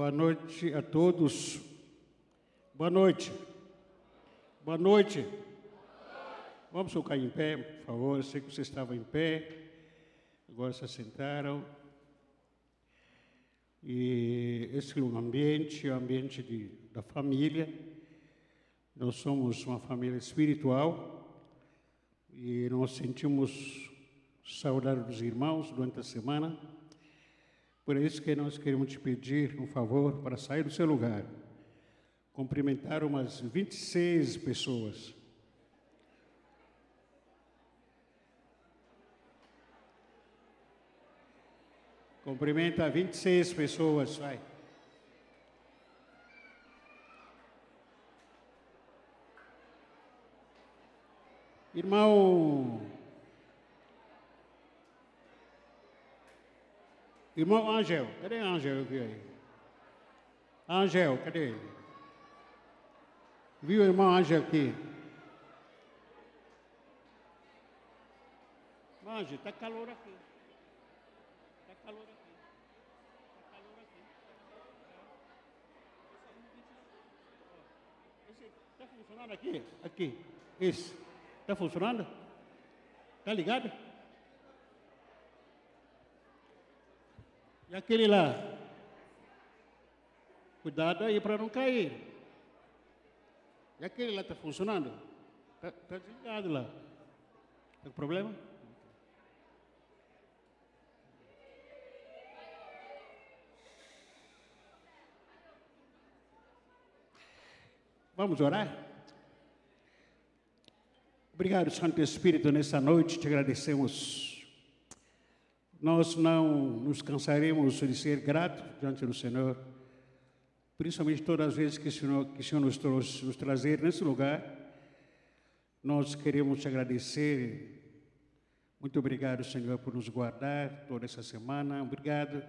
Boa noite a todos. Boa noite. Boa noite. Vamos ficar em pé, por favor. Eu sei que vocês estavam em pé, agora se sentaram. E esse é um ambiente, é o um ambiente de, da família. Nós somos uma família espiritual e nós sentimos saudade dos irmãos durante a semana. Por isso que nós queremos te pedir um favor para sair do seu lugar. Cumprimentar umas 26 pessoas. Cumprimenta 26 pessoas, vai. Irmão Irmão Angel, cadê Angel aqui aí? Angel, cadê ele? Viu o irmão Angel aqui? Angel, está calor aqui. Está calor aqui. Está. Está funcionando aqui? Aqui. Esse. Está funcionando? Está ligado? E aquele lá? Cuidado aí para não cair. E aquele lá está funcionando? Está tá desligado lá. Tem tá problema? Vamos orar? Obrigado, Santo Espírito, nessa noite te agradecemos nós não nos cansaremos de ser gratos diante do Senhor, principalmente todas as vezes que o Senhor, que o Senhor nos trouxe, nos trazer nesse lugar. Nós queremos te agradecer. Muito obrigado, Senhor, por nos guardar toda essa semana. Obrigado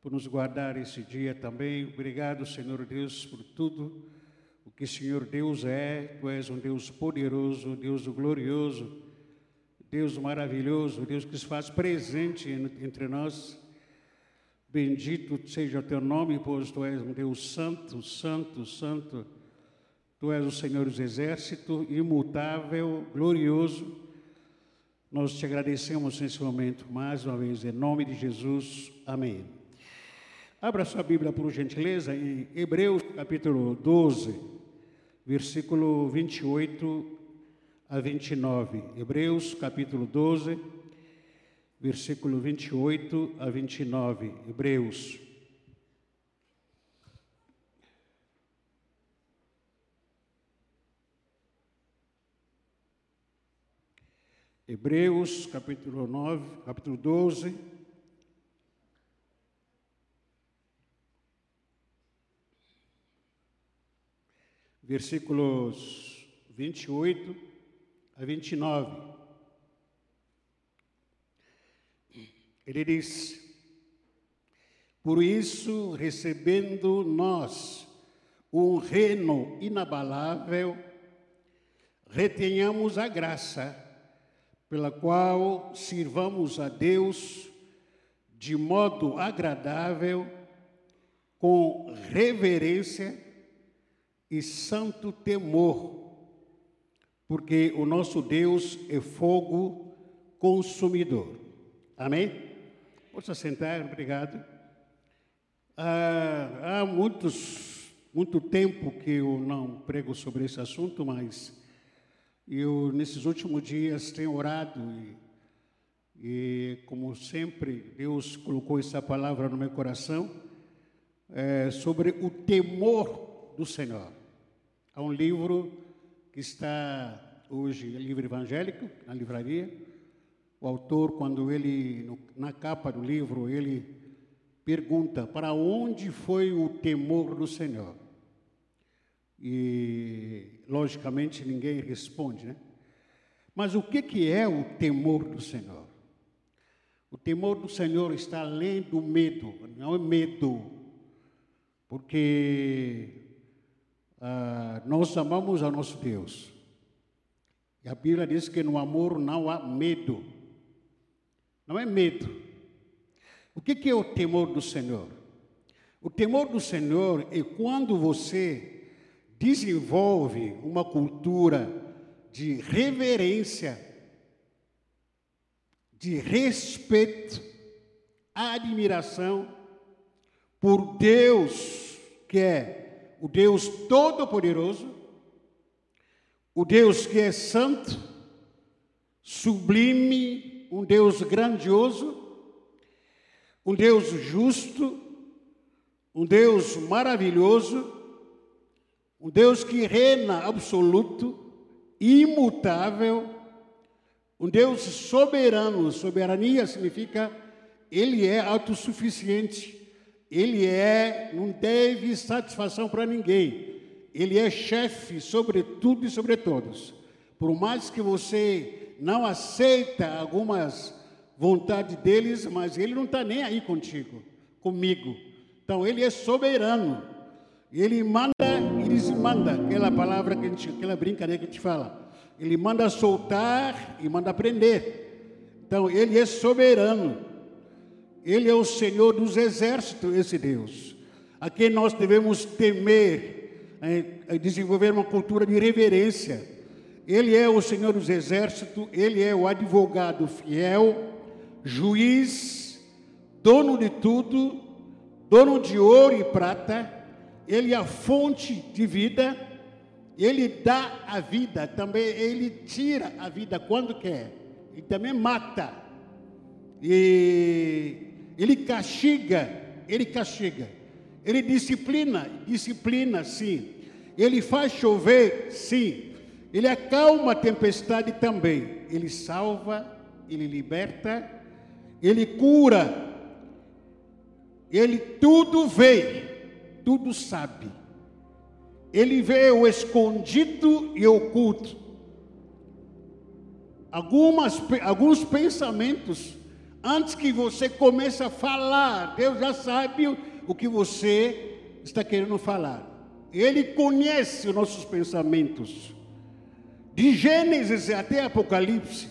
por nos guardar esse dia também. Obrigado, Senhor Deus, por tudo o que Senhor Deus é. Tu és um Deus poderoso, um Deus glorioso Deus maravilhoso, Deus que se faz presente entre nós. Bendito seja o teu nome, pois tu és um Deus santo, santo, santo. Tu és o Senhor dos exércitos, imutável, glorioso. Nós te agradecemos nesse momento mais uma vez, em nome de Jesus. Amém. Abra sua Bíblia, por gentileza, em Hebreus capítulo 12, versículo 28 a 29. Hebreus capítulo 12, versículo 28 a 29. Hebreus. Hebreus capítulo 9, capítulo 12. Versículos 28 a 29. Ele diz: Por isso, recebendo nós um reino inabalável, retenhamos a graça pela qual sirvamos a Deus de modo agradável, com reverência e santo temor porque o nosso Deus é fogo consumidor. Amém? Posso sentar, obrigado. Ah, há muitos, muito tempo que eu não prego sobre esse assunto, mas eu, nesses últimos dias, tenho orado e, e como sempre, Deus colocou essa palavra no meu coração é, sobre o temor do Senhor. Há um livro que está hoje livro evangélico na livraria. O autor, quando ele no, na capa do livro, ele pergunta para onde foi o temor do Senhor. E logicamente ninguém responde, né? Mas o que que é o temor do Senhor? O temor do Senhor está além do medo, não é medo, porque ah, nós amamos a nosso Deus. A Bíblia diz que no amor não há medo. Não é medo. O que é o temor do Senhor? O temor do Senhor é quando você desenvolve uma cultura de reverência, de respeito, admiração por Deus, que é o Deus Todo-Poderoso, o Deus que é santo, sublime, um Deus grandioso, um Deus justo, um Deus maravilhoso, um Deus que reina absoluto, imutável, um Deus soberano. Soberania significa ele é autossuficiente, ele é, não deve satisfação para ninguém, ele é chefe sobre tudo e sobre todos. Por mais que você não aceita algumas vontades deles, mas ele não está nem aí contigo, comigo. Então ele é soberano. Ele manda e desmanda, aquela palavra que a gente, aquela brincadeira que a gente fala. Ele manda soltar e manda prender. Então ele é soberano. Ele é o Senhor dos exércitos, esse Deus, a quem nós devemos temer, desenvolver uma cultura de reverência. Ele é o Senhor dos exércitos, ele é o advogado fiel, juiz, dono de tudo, dono de ouro e prata, ele é a fonte de vida, ele dá a vida, também ele tira a vida quando quer, e também mata. E ele castiga, ele castiga. Ele disciplina, disciplina sim. Ele faz chover, sim. Ele acalma a tempestade também. Ele salva, ele liberta, ele cura. Ele tudo vê, tudo sabe. Ele vê o escondido e oculto. Algumas, alguns pensamentos Antes que você comece a falar, Deus já sabe o que você está querendo falar. Ele conhece os nossos pensamentos. De Gênesis até Apocalipse,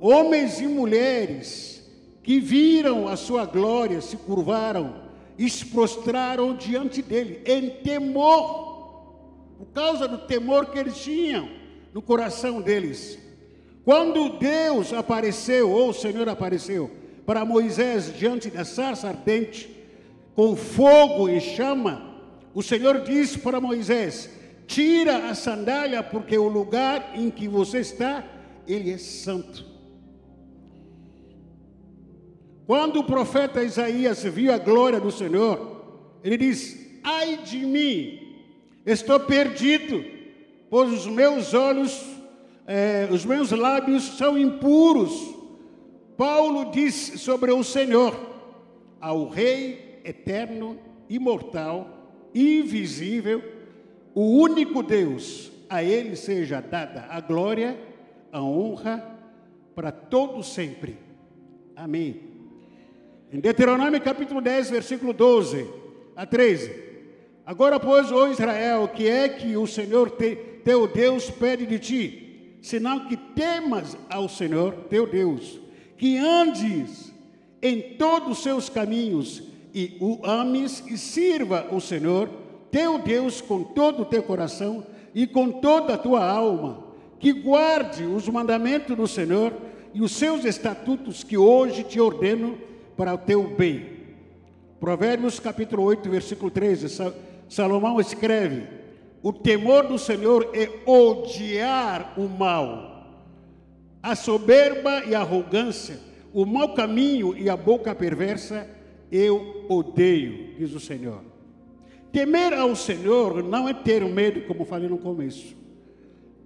homens e mulheres que viram a sua glória, se curvaram e se prostraram diante dele em temor, por causa do temor que eles tinham no coração deles. Quando Deus apareceu, ou o Senhor apareceu, para Moisés diante da sarça ardente, com fogo e chama, o Senhor disse para Moisés: Tira a sandália, porque o lugar em que você está, ele é santo. Quando o profeta Isaías viu a glória do Senhor, ele disse: Ai de mim, estou perdido, pois os meus olhos é, os meus lábios são impuros. Paulo diz sobre o Senhor, ao Rei eterno, imortal, invisível, o único Deus, a Ele seja dada a glória, a honra para todo sempre. Amém. Em Deuteronômio capítulo 10, versículo 12 a 13. Agora, pois, ó Israel, que é que o Senhor te, teu Deus pede de ti? senão que temas ao Senhor teu Deus, que andes em todos os seus caminhos e o ames e sirva o Senhor teu Deus com todo o teu coração e com toda a tua alma, que guarde os mandamentos do Senhor e os seus estatutos que hoje te ordeno para o teu bem. Provérbios capítulo 8, versículo 13, Salomão escreve: o temor do Senhor é odiar o mal, a soberba e a arrogância, o mau caminho e a boca perversa, eu odeio, diz o Senhor. Temer ao Senhor não é ter medo, como falei no começo.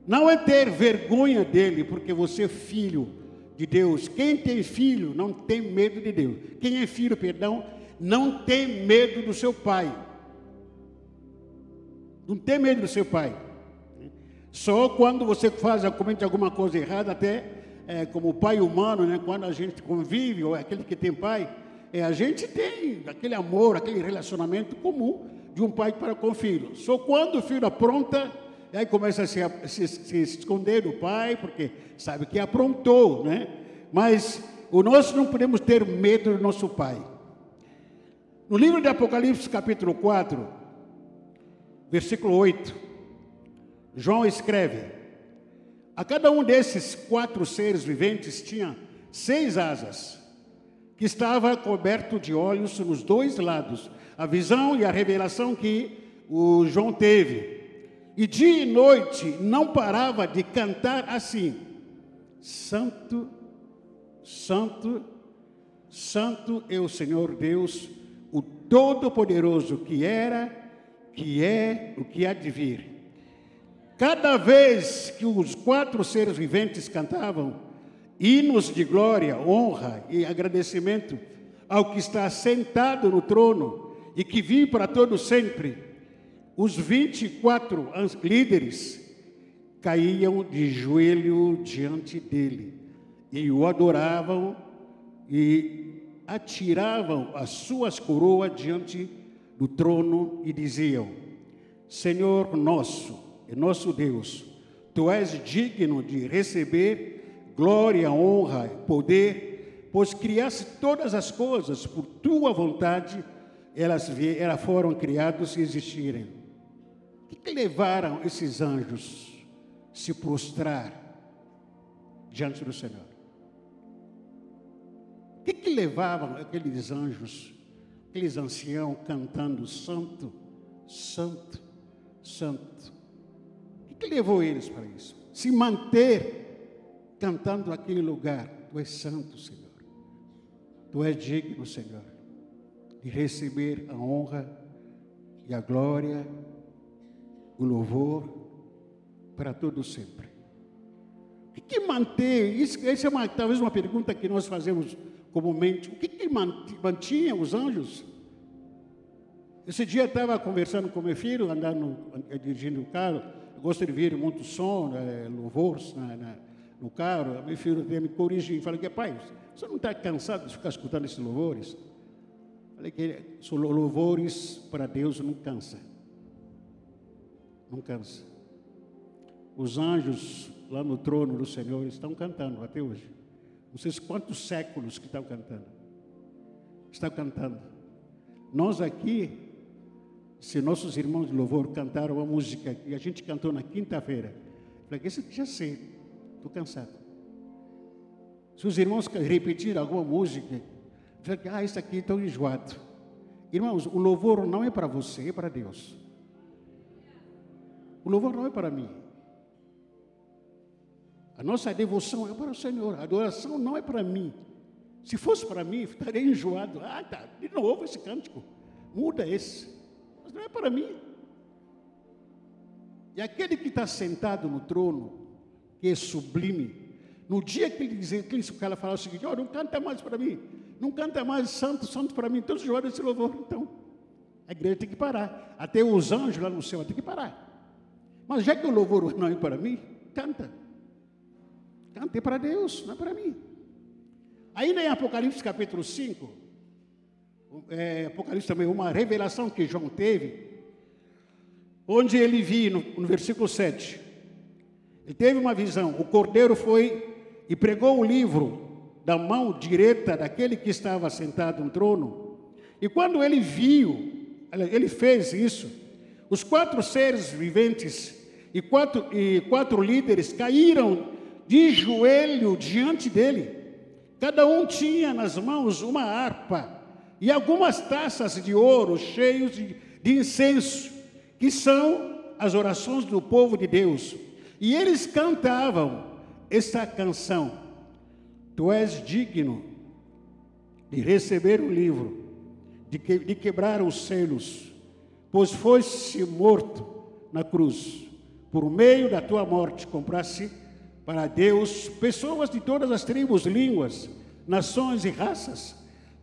Não é ter vergonha dele, porque você é filho de Deus. Quem tem filho não tem medo de Deus. Quem é filho, perdão, não tem medo do seu pai. Não tem medo do seu pai. Só quando você faz, comete alguma coisa errada, até é, como pai humano, né, quando a gente convive, ou é aquele que tem pai, é, a gente tem aquele amor, aquele relacionamento comum de um pai para com o filho. Só quando o filho apronta, aí começa a se, se, se esconder do pai, porque sabe que aprontou, né? Mas o nosso não podemos ter medo do nosso pai. No livro de Apocalipse, capítulo 4, versículo 8, João escreve: A cada um desses quatro seres viventes tinha seis asas, que estava coberto de olhos nos dois lados. A visão e a revelação que o João teve. E dia e noite não parava de cantar assim: Santo, Santo, Santo é o Senhor Deus o Todo-Poderoso, que era, que é, o que há de vir. Cada vez que os quatro seres viventes cantavam hinos de glória, honra e agradecimento ao que está sentado no trono e que vive para todo sempre, os 24 líderes caíam de joelho diante dele e o adoravam e atiravam as suas coroas diante do trono e diziam: Senhor nosso e nosso Deus, tu és digno de receber glória, honra, poder, pois criaste todas as coisas por tua vontade, elas, foram criadas e existirem. O que, levaram esses anjos se prostrar diante do Senhor? O que, levavam aqueles anjos, aqueles anciãos cantando Santo, Santo, Santo? O que levou eles para isso? Se manter cantando aquele lugar. Tu és santo, Senhor. Tu és digno, Senhor, de receber a honra e a glória, o louvor para todo sempre. O que, manter? Isso, essa é uma, talvez uma pergunta que nós fazemos comumente. O que, que mantinha os anjos? Esse dia estava conversando com meu filho, andando, eh, dirigindo o carro. Eu gosto de ouvir muito som, né, louvores na, na, no carro. Meu filho me corrigiu e falou que, pai, você não está cansado de ficar escutando esses louvores? Falei que são louvores para Deus não cansa. Não cansa. Os anjos lá no trono do Senhor estão cantando até hoje. Não sei quantos séculos que estão cantando. Estão cantando. Nós aqui, se nossos irmãos de louvor cantaram uma música que a gente cantou na quinta-feira, falei, aqui já sei, estou cansado. Se os irmãos repetirem alguma música, falei, ah, isso aqui estou enjoado. Irmãos, o louvor não é para você, é para Deus. O louvor não é para mim. A nossa devoção é para o Senhor, a adoração não é para mim. Se fosse para mim, estaria enjoado. Ah, tá, de novo esse cântico. Muda esse. Mas não é para mim. E aquele que está sentado no trono, que é sublime, no dia que ele dizia, que o cara falava o seguinte, oh, não canta mais para mim, não canta mais santo, santo para mim, então se esse louvor, então. A igreja tem que parar. Até os anjos lá no céu tem que parar. Mas já que o louvor não é para mim, canta. Cantei para Deus, não é para mim. Ainda em Apocalipse capítulo 5, é, Apocalipse também, uma revelação que João teve, onde ele viu, no, no versículo 7, ele teve uma visão, o cordeiro foi e pregou o livro da mão direita daquele que estava sentado no trono, e quando ele viu, ele fez isso, os quatro seres viventes e quatro, e quatro líderes caíram de joelho diante dele. Cada um tinha nas mãos uma harpa e algumas taças de ouro cheios de, de incenso, que são as orações do povo de Deus. E eles cantavam esta canção: Tu és digno de receber o livro, de, que, de quebrar os selos, pois foste morto na cruz. Por meio da tua morte compraste para Deus pessoas de todas as tribos, línguas, nações e raças.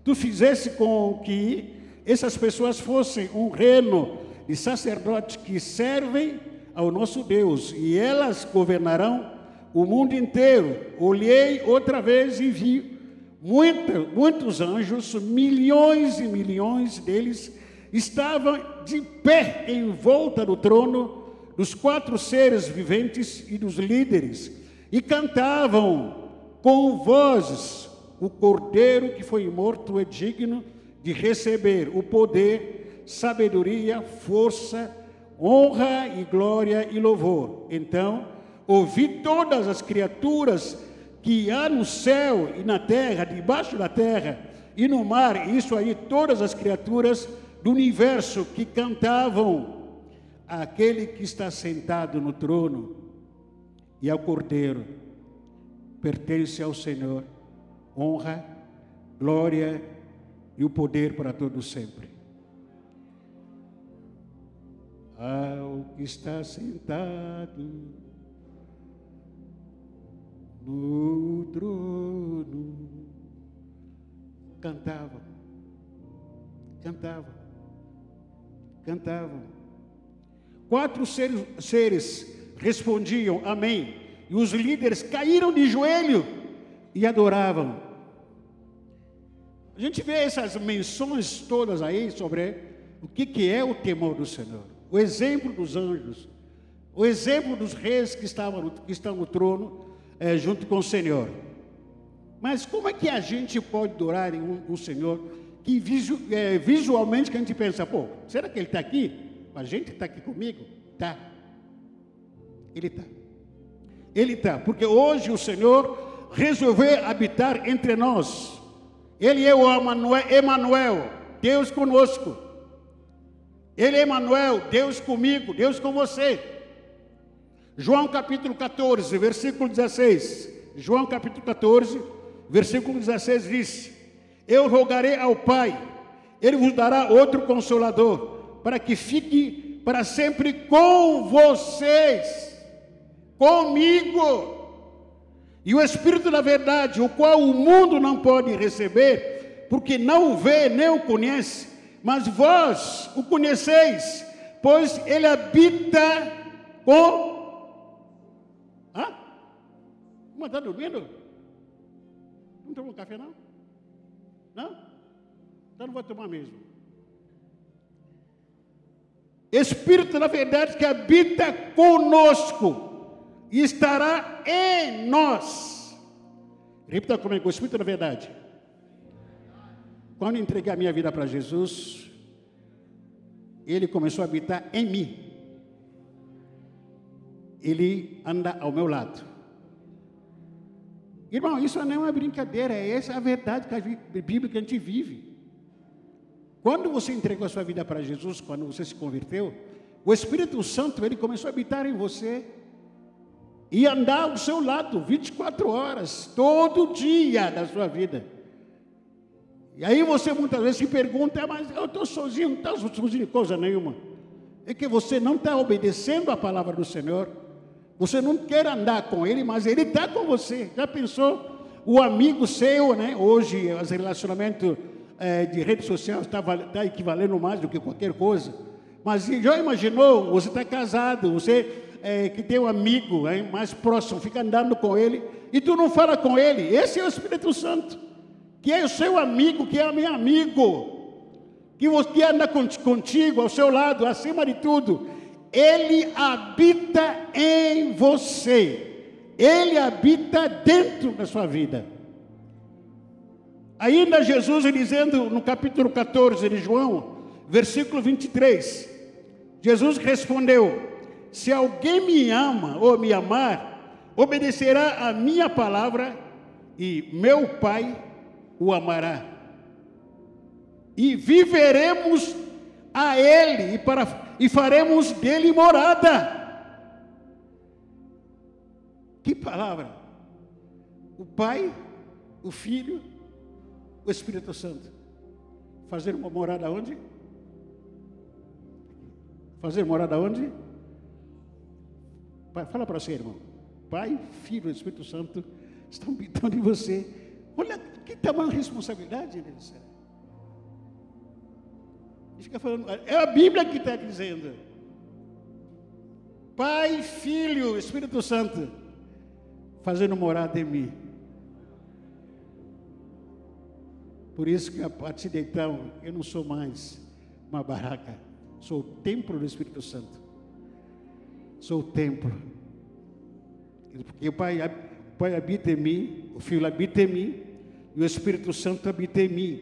Tu fizesse com que essas pessoas fossem um reino de sacerdotes que servem ao nosso Deus e elas governarão o mundo inteiro. Olhei outra vez e vi muitos anjos, milhões e milhões deles estavam de pé em volta do trono dos quatro seres viventes e dos líderes e cantavam com vozes: O cordeiro que foi morto é digno de receber o poder, sabedoria, força, honra e glória e louvor. Então, ouvi todas as criaturas que há no céu e na terra, debaixo da terra e no mar, isso aí, todas as criaturas do universo que cantavam aquele que está sentado no trono e ao Cordeiro, pertence ao Senhor honra, glória e o poder para todos sempre. Ao que está sentado no trono, cantavam, cantavam, cantavam. Quatro seres, respondiam amém, e os líderes caíram de joelho e adoravam. A gente vê essas menções todas aí sobre o que é o temor do Senhor, o exemplo dos anjos, o exemplo dos reis que, estavam, que estão no trono é, junto com o Senhor. Mas como é que a gente pode adorar um, um Senhor que visu, é, visualmente que a gente pensa, pô, será que Ele está aqui? A gente está aqui comigo? Tá. Ele está. Ele está, porque hoje o Senhor resolver habitar entre nós. Ele é o Emanuel, Deus conosco. Ele é Emanuel, Deus comigo, Deus com você. João capítulo 14, versículo 16. João capítulo 14, versículo 16 diz: Eu rogarei ao Pai, ele vos dará outro consolador, para que fique para sempre com vocês, comigo. E o Espírito da Verdade, o qual o mundo não pode receber, porque não o vê nem o conhece, mas vós o conheceis, pois ele habita com. Hã? Uma está dormindo? Não tomou café, não? Não? Então não vou tomar mesmo. Espírito da verdade que habita conosco e estará em nós. Repita comigo, Espírito da verdade. Quando entreguei a minha vida para Jesus, ele começou a habitar em mim. Ele anda ao meu lado. Irmão, isso não é uma brincadeira, é essa a verdade que a Bíblia que a gente vive. Quando você entregou a sua vida para Jesus, quando você se converteu, o Espírito Santo ele começou a habitar em você e andar ao seu lado 24 horas, todo dia da sua vida. E aí você muitas vezes se pergunta, mas eu estou sozinho, não está sozinho coisa nenhuma. É que você não está obedecendo a palavra do Senhor. Você não quer andar com Ele, mas Ele está com você. Já pensou? O amigo seu, né? Hoje, os relacionamentos é, de rede social está tá equivalendo mais do que qualquer coisa. Mas já imaginou? Você está casado, você é, que tem um amigo é, mais próximo, fica andando com ele, e tu não fala com ele. Esse é o Espírito Santo, que é o seu amigo, que é meu amigo, que anda contigo, ao seu lado, acima de tudo. Ele habita em você. Ele habita dentro da sua vida. Ainda Jesus dizendo no capítulo 14 de João, versículo 23, Jesus respondeu: se alguém me ama ou me amar, obedecerá a minha palavra e meu Pai o amará. E viveremos a Ele e, para, e faremos dele morada. Que palavra! O Pai, o Filho, o Espírito Santo. Fazer uma morada onde? Fazer morada onde? Fala para você, irmão. Pai, Filho e Espírito Santo estão habitando em você. Olha que tamanho de responsabilidade, né? Fica falando, é a Bíblia que está dizendo. Pai, Filho, Espírito Santo, fazendo morada em mim. Por isso que a partir de então eu não sou mais uma barraca, sou o templo do Espírito Santo sou o templo. Porque o Pai, Pai habita em mim, o Filho habita em mim, e o Espírito Santo habita em mim.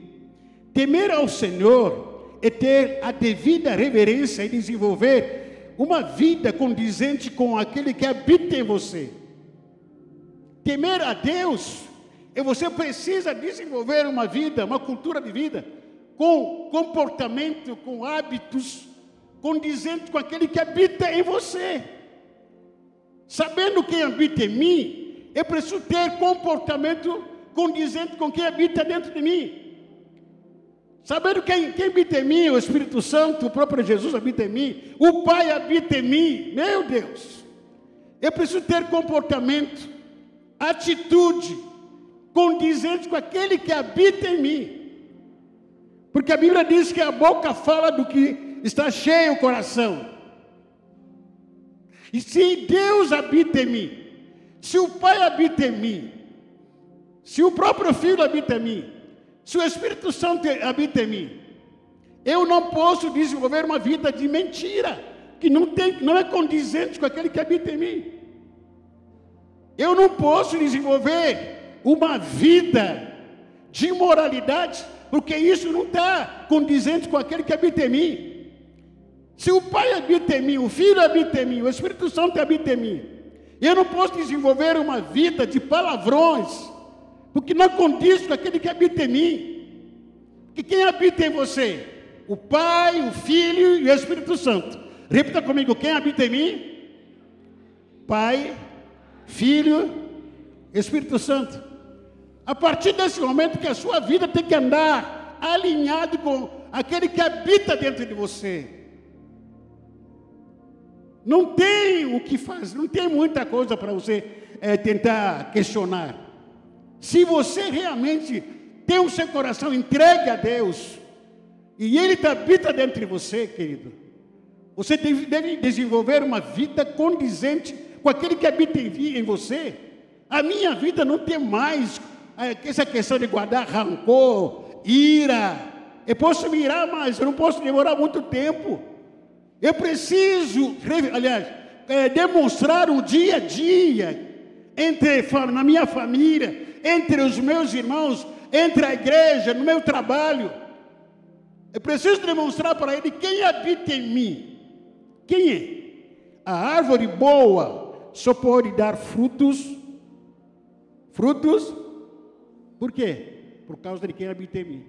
Temer ao Senhor é ter a devida reverência e desenvolver uma vida condizente com aquele que habita em você. Temer a Deus é você precisa desenvolver uma vida, uma cultura de vida com comportamento, com hábitos condizentes com aquele que habita em você. Sabendo quem habita em mim, eu preciso ter comportamento condizente com quem habita dentro de mim. Sabendo quem, quem habita em mim, o Espírito Santo, o próprio Jesus habita em mim, o Pai habita em mim, meu Deus. Eu preciso ter comportamento, atitude condizente com aquele que habita em mim. Porque a Bíblia diz que a boca fala do que está cheio o coração. E se Deus habita em mim, se o Pai habita em mim, se o próprio Filho habita em mim, se o Espírito Santo habita em mim, eu não posso desenvolver uma vida de mentira, que não, tem, não é condizente com aquele que habita em mim. Eu não posso desenvolver uma vida de imoralidade porque isso não está condizente com aquele que habita em mim. Se o Pai habita em mim, o Filho habita em mim, o Espírito Santo habita em mim, eu não posso desenvolver uma vida de palavrões, porque não condiz com aquele que habita em mim. Que quem habita em você? O Pai, o Filho e o Espírito Santo. Repita comigo: quem habita em mim? Pai, Filho, Espírito Santo. A partir desse momento que a sua vida tem que andar alinhado com aquele que habita dentro de você. Não tem o que fazer, não tem muita coisa para você é, tentar questionar. Se você realmente tem o seu coração entregue a Deus, e Ele habita dentro de você, querido, você deve, deve desenvolver uma vida condizente com aquele que habita em, em você. A minha vida não tem mais é, essa questão de guardar rancor, ira. Eu posso me irar, mas eu não posso demorar muito tempo. Eu preciso, aliás, é, demonstrar o dia a dia entre na minha família, entre os meus irmãos, entre a igreja, no meu trabalho. Eu preciso demonstrar para ele quem habita em mim. Quem é? A árvore boa só pode dar frutos, frutos por quê? Por causa de quem habita em mim.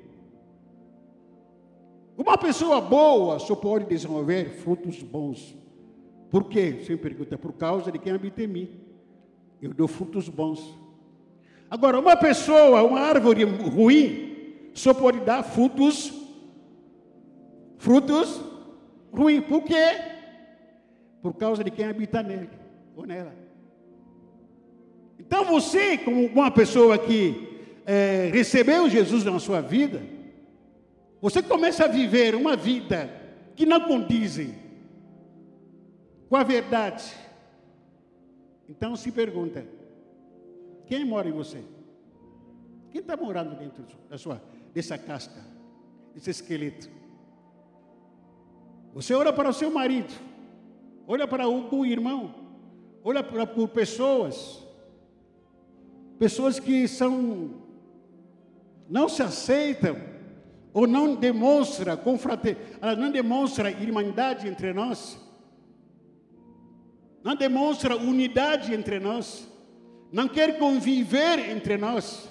Uma pessoa boa só pode desenvolver frutos bons. Por quê? Você pergunta, por causa de quem habita em mim. Eu dou frutos bons. Agora, uma pessoa, uma árvore ruim, só pode dar frutos, frutos ruins. Por quê? Por causa de quem habita nele ou nela. Então você, como uma pessoa que é, recebeu Jesus na sua vida, você começa a viver uma vida que não condizem com a verdade. Então se pergunta: quem mora em você? Quem está morando dentro da sua, dessa casca, desse esqueleto? Você olha para o seu marido, olha para o, irmão, olha para, por pessoas, pessoas que são não se aceitam ou não demonstra ela não demonstra irmandade entre nós, não demonstra unidade entre nós, não quer conviver entre nós,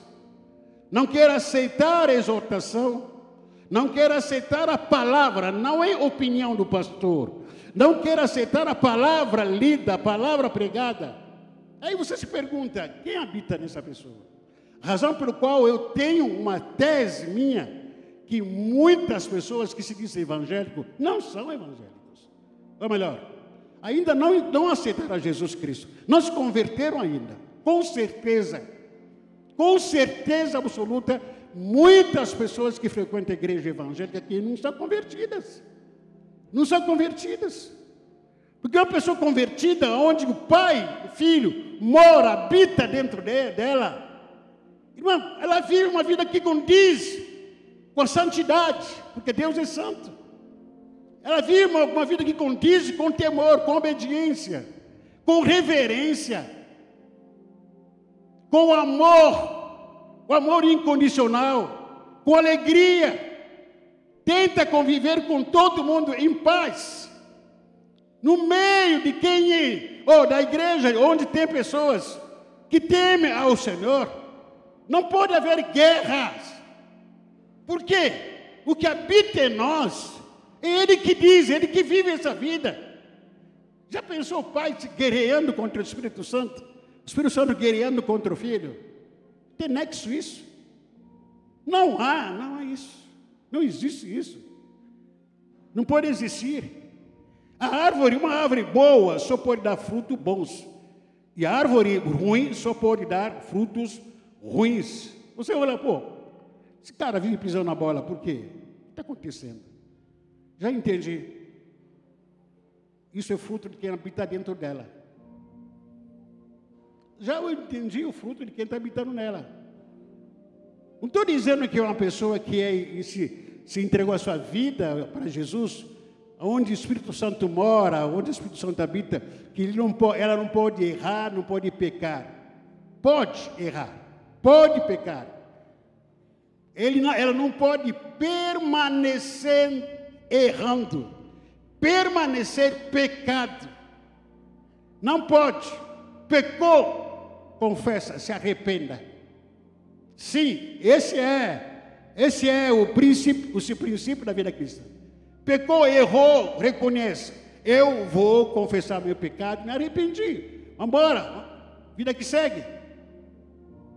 não quer aceitar a exortação, não quer aceitar a palavra, não é opinião do pastor, não quer aceitar a palavra lida, a palavra pregada. Aí você se pergunta: quem habita nessa pessoa? Razão pelo qual eu tenho uma tese minha que muitas pessoas que se dizem evangélicos não são evangélicos. Ou melhor, ainda não, não aceitaram Jesus Cristo. Não se converteram ainda. Com certeza, com certeza absoluta, muitas pessoas que frequentam a igreja evangélica aqui não são convertidas. Não são convertidas. Porque uma pessoa convertida, onde o pai, o filho, mora, habita dentro de, dela, Irmão, ela vive uma vida que condiz com santidade, porque Deus é santo. Ela vive uma, uma vida que condiz com temor, com obediência, com reverência, com amor, o amor incondicional, com alegria. tenta conviver com todo mundo em paz. No meio de quem é, ou da igreja, onde tem pessoas que temem ao Senhor, não pode haver guerras. Por quê? O que habita em nós é Ele que diz, Ele que vive essa vida. Já pensou o pai guerreando contra o Espírito Santo? O Espírito Santo guerreando contra o filho? Tem nexo isso? Não há, não há isso. Não existe isso. Não pode existir. A árvore, uma árvore boa, só pode dar frutos bons. E a árvore ruim só pode dar frutos ruins. Você olha, pô, esse cara vive pisando na bola, por quê? O que está acontecendo? Já entendi. Isso é fruto de quem habita dentro dela. Já eu entendi o fruto de quem está habitando nela. Não estou dizendo que é uma pessoa que é, se, se entregou a sua vida para Jesus, onde o Espírito Santo mora, onde o Espírito Santo habita, que ele não pode, ela não pode errar, não pode pecar. Pode errar, pode pecar. Ele não, ela não pode permanecer errando permanecer pecado. Não pode. Pecou, confessa, se arrependa. Sim, esse é, esse é o princípio, o princípio da vida cristã. Pecou, errou, reconhece. Eu vou confessar meu pecado, me arrependi. Vamos embora, vida que segue.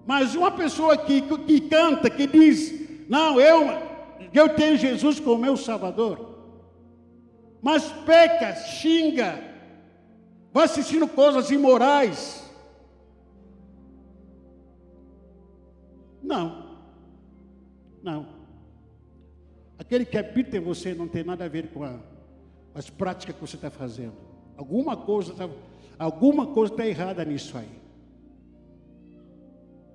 Mas uma pessoa que, que canta, que diz, não, eu, eu tenho Jesus como meu Salvador mas peca, xinga, vai assistindo coisas imorais. Não, não. Aquele que habita em você não tem nada a ver com, a, as práticas que você está fazendo. Alguma coisa está alguma coisa está errada nisso aí.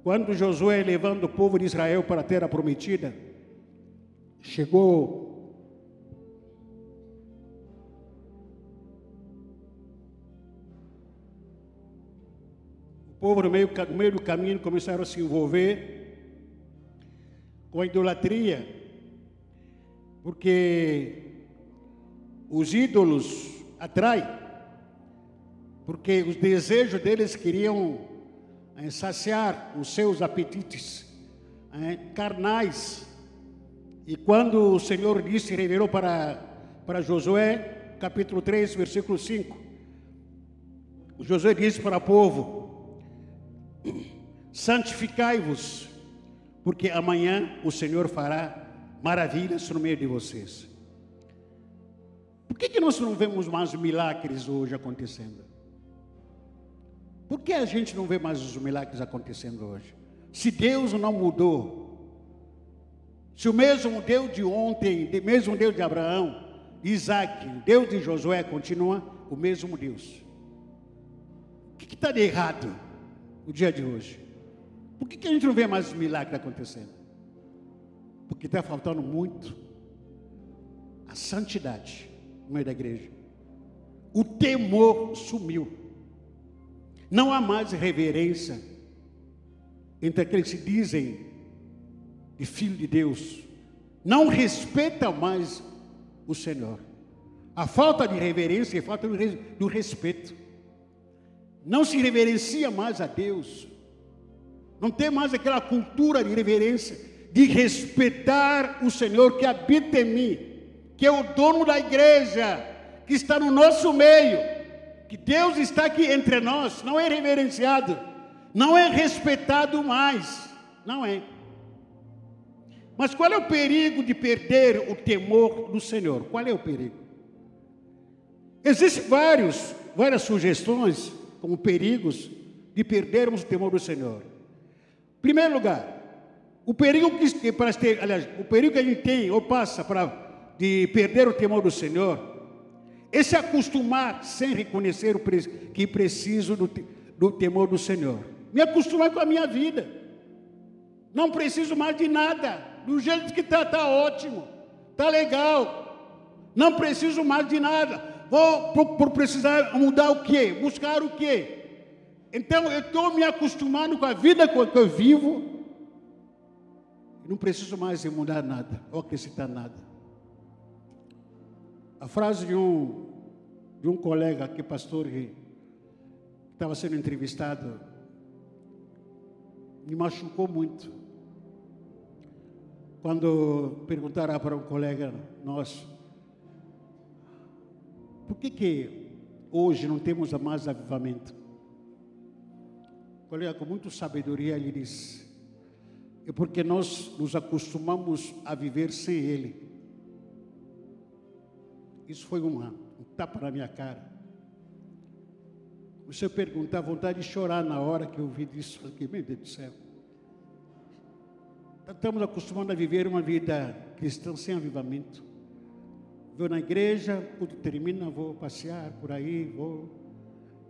Quando Josué levando o povo de Israel para a terra prometida, chegou povo no meio, no meio do caminho começaram a se envolver com a idolatria, porque os ídolos atraem, porque os desejos deles queriam é, saciar os seus apetites é, carnais. E quando o Senhor disse, revelou para, para Josué, capítulo 3, versículo 5, Josué disse para o povo: santificai-vos, porque amanhã o Senhor fará maravilhas no meio de vocês. Por que, que nós não vemos mais milagres hoje acontecendo? Por que a gente não vê mais os milagres acontecendo hoje? Se Deus não mudou, se o mesmo Deus de ontem, o mesmo Deus de Abraão, Isaac, Deus de Josué continua o mesmo Deus. O que está de errado? o dia de hoje? Por que, que a gente não vê mais milagre acontecendo? Porque está faltando muito a santidade no meio da igreja. O temor sumiu. Não há mais reverência entre aqueles que dizem de filho de Deus. Não respeitam mais o Senhor. A falta de reverência é falta do respeito não se reverencia mais a Deus, não tem mais aquela cultura de reverência, de respeitar o Senhor que habita em mim, que é o dono da igreja, que está no nosso meio, que Deus está aqui entre nós, não é reverenciado, não é respeitado mais, não é. Mas qual é o perigo de perder o temor do Senhor? Qual é o perigo? Existem vários, várias sugestões como perigos de perdermos o temor do Senhor. Em primeiro lugar, o perigo que aliás, o perigo que a gente tem ou passa para de perder o temor do Senhor é se acostumar sem reconhecer o que preciso do, do temor do Senhor. Me acostumar com a minha vida. Não preciso mais de nada. Do jeito que está, está ótimo. Está legal. Não preciso mais de nada. Vou por, por precisar mudar o quê? Buscar o quê? Então eu estou me acostumando com a vida que eu vivo. Não preciso mais mudar nada ou acrescentar nada. A frase de um, de um colega que pastor que estava sendo entrevistado me machucou muito. Quando perguntaram para um colega nosso, por que que hoje não temos mais avivamento? O colega com muita sabedoria ele disse, é porque nós nos acostumamos a viver sem ele. Isso foi uma, um tapa na minha cara. Eu perguntar, vontade de chorar na hora que eu ouvi isso, aqui, meu Deus do céu. Estamos acostumados a viver uma vida cristã sem avivamento. Vou na igreja, quando termina, vou passear por aí, vou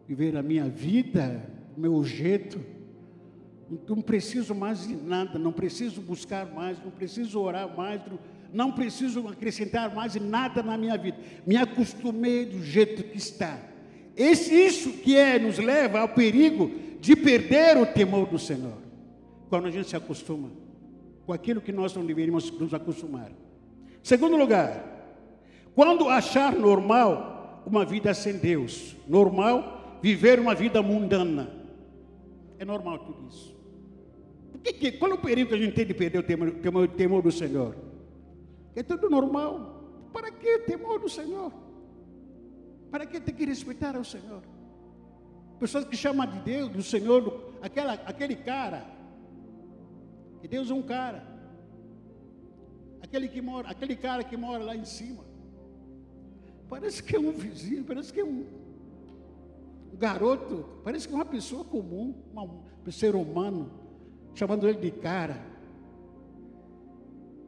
viver a minha vida, o meu jeito. Não preciso mais de nada, não preciso buscar mais, não preciso orar mais, não, não preciso acrescentar mais nada na minha vida. Me acostumei do jeito que está. Esse, isso que é, nos leva ao perigo de perder o temor do Senhor. Quando a gente se acostuma com aquilo que nós não deveríamos nos acostumar. Segundo lugar, quando achar normal uma vida sem Deus, normal viver uma vida mundana. É normal tudo isso. Que, que, qual é o perigo que a gente tem de perder o temor, temor, temor do Senhor? É tudo normal. Para que temor do Senhor? Para que tem que respeitar ao Senhor? Pessoas que chamam de Deus, do Senhor, do, aquela, aquele cara. Que Deus é um cara. Aquele que mora, aquele cara que mora lá em cima. Parece que é um vizinho, parece que é um, um garoto, parece que é uma pessoa comum, um ser humano, chamando ele de cara.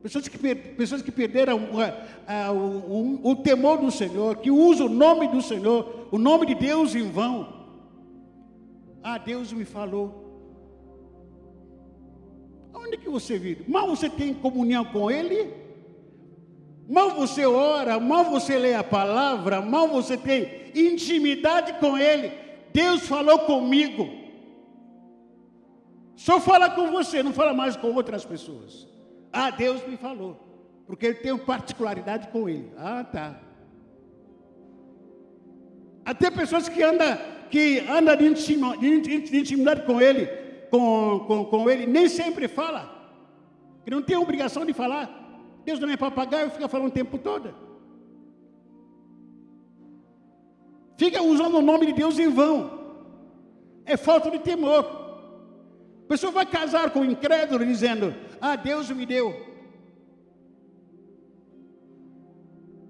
Pessoas que, pessoas que perderam uh, uh, o, o temor do Senhor, que usam o nome do Senhor, o nome de Deus em vão. Ah, Deus me falou. Onde que você vive? Mal você tem comunhão com Ele? Mal você ora, mal você lê a palavra, mal você tem intimidade com Ele. Deus falou comigo. Só fala com você, não fala mais com outras pessoas. Ah, Deus me falou. Porque eu tenho particularidade com ele. Ah, tá. Até pessoas que andam que anda de, de, intimidade com ele, com, com, com ele, nem sempre fala. Que não tem obrigação de falar. Deus não é papagaio, fica falando o tempo todo. Fica usando o nome de Deus em vão. É falta de temor. A pessoa vai casar com o incrédulo dizendo: ah, Deus me deu.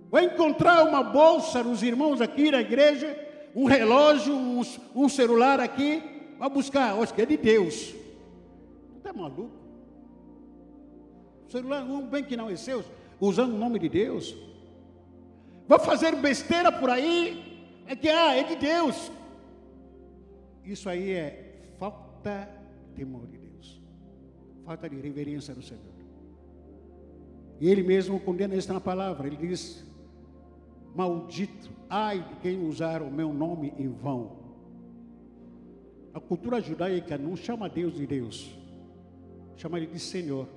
Vai encontrar uma bolsa nos irmãos aqui na igreja, um relógio, um, um celular aqui, vai buscar, acho que é de Deus. Está maluco? O celular, um bem que não é seu, usando o nome de Deus. Vai fazer besteira por aí, é que ah, é de Deus. Isso aí é falta de Deus falta de reverência do Senhor. E ele mesmo condena isso na palavra. Ele diz: Maldito, ai de quem usar o meu nome em vão. A cultura judaica não chama Deus de Deus, chama Ele de Senhor.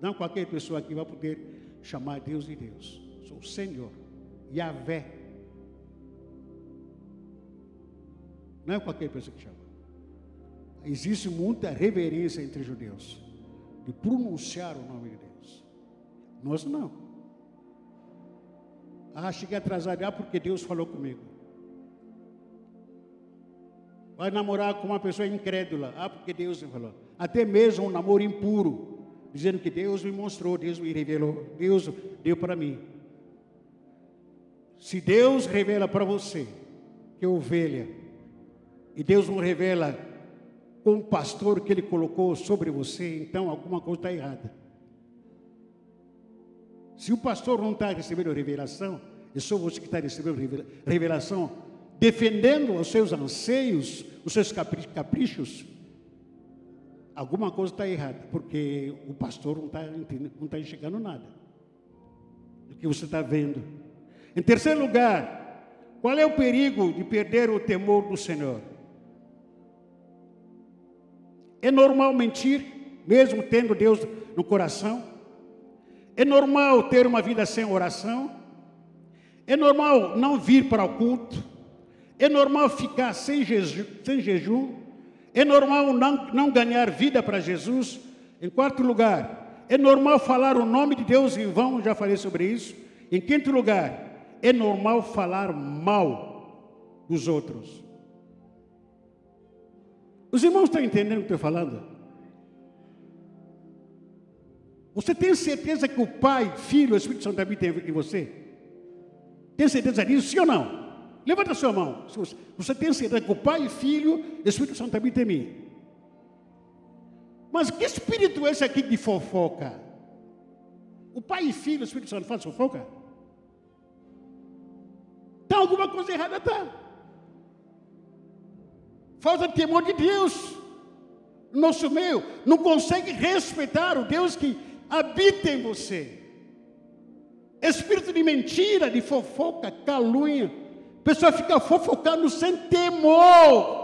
Não qualquer pessoa aqui vai poder chamar Deus de Deus. Sou o Senhor, Yahvé. Não é qualquer pessoa que chama existe muita reverência entre judeus de pronunciar o nome de Deus. Nós não. Ah, cheguei atrasado, ah, porque Deus falou comigo. Vai namorar com uma pessoa incrédula, ah, porque Deus me falou. Até mesmo um namoro impuro, dizendo que Deus me mostrou, Deus me revelou, Deus deu para mim. Se Deus revela para você que é ovelha, e Deus não revela com o pastor que ele colocou sobre você, então alguma coisa está errada. Se o pastor não está recebendo revelação, é só você que está recebendo revelação, defendendo os seus anseios, os seus caprichos, alguma coisa está errada, porque o pastor não está não está enxergando nada do que você está vendo. Em terceiro lugar, qual é o perigo de perder o temor do Senhor? É normal mentir, mesmo tendo Deus no coração? É normal ter uma vida sem oração? É normal não vir para o culto. É normal ficar sem, jeju, sem jejum. É normal não, não ganhar vida para Jesus. Em quarto lugar, é normal falar o nome de Deus em vão, já falei sobre isso. Em quinto lugar, é normal falar mal dos outros. Os irmãos estão entendendo o que eu estou falando? Você tem certeza que o Pai, Filho o Espírito Santo habitam em você? Tem certeza disso, sim ou não? Levanta a sua mão. Você tem certeza que o Pai, Filho o Espírito Santo habitam em mim? Mas que espírito é esse aqui de fofoca? O Pai, Filho e o Espírito Santo fazem fofoca? Está alguma coisa errada, tá? Falta de temor de Deus no nosso meio, não consegue respeitar o Deus que habita em você. Espírito de mentira, de fofoca, calúnia. A pessoa fica fofocando sem temor.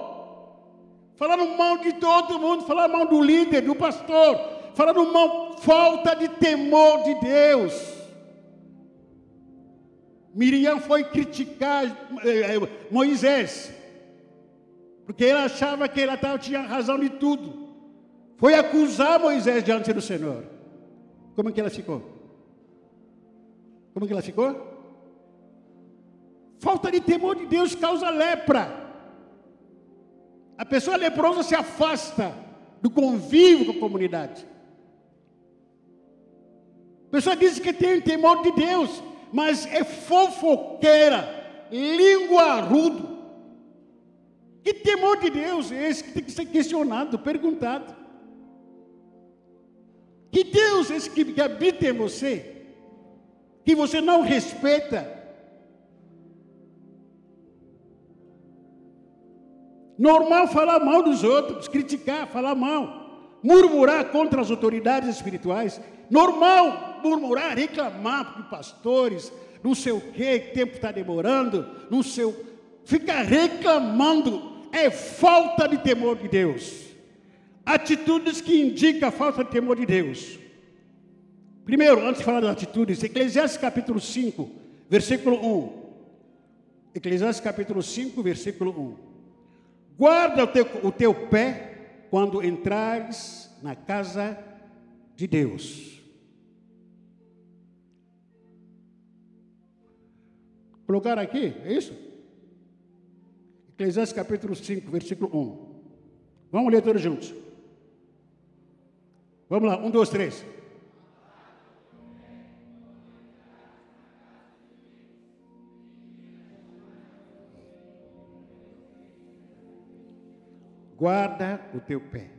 Falando mal de todo mundo, falando mal do líder, do pastor, falando mal, falta de temor de Deus. Miriam foi criticar eh, eh, Moisés porque ele achava que ela tinha razão de tudo. Foi acusar Moisés diante do Senhor. Como é que ela ficou? Como é que ela ficou? Falta de temor de Deus causa lepra. A pessoa leprosa se afasta do convívio com a comunidade. A pessoa diz que tem temor de Deus, mas é fofoqueira, língua rudo. Que temor de Deus é esse que tem que ser questionado, perguntado? Que Deus é esse que, que habita em você, que você não respeita? Normal falar mal dos outros, criticar, falar mal, murmurar contra as autoridades espirituais. Normal murmurar, reclamar de pastores, não sei o que, tempo está demorando, não sei o fica reclamando, é falta de temor de Deus. Atitudes que indicam falta de temor de Deus. Primeiro, antes de falar das atitudes, Eclesiastes capítulo 5, versículo 1. Eclesiastes capítulo 5, versículo 1. Guarda o teu, o teu pé quando entrares na casa de Deus. Colocar aqui, é isso? Eclesiastes capítulo 5, versículo 1. Vamos ler todos juntos. Vamos lá, um, dois, três. Guarda o teu pé.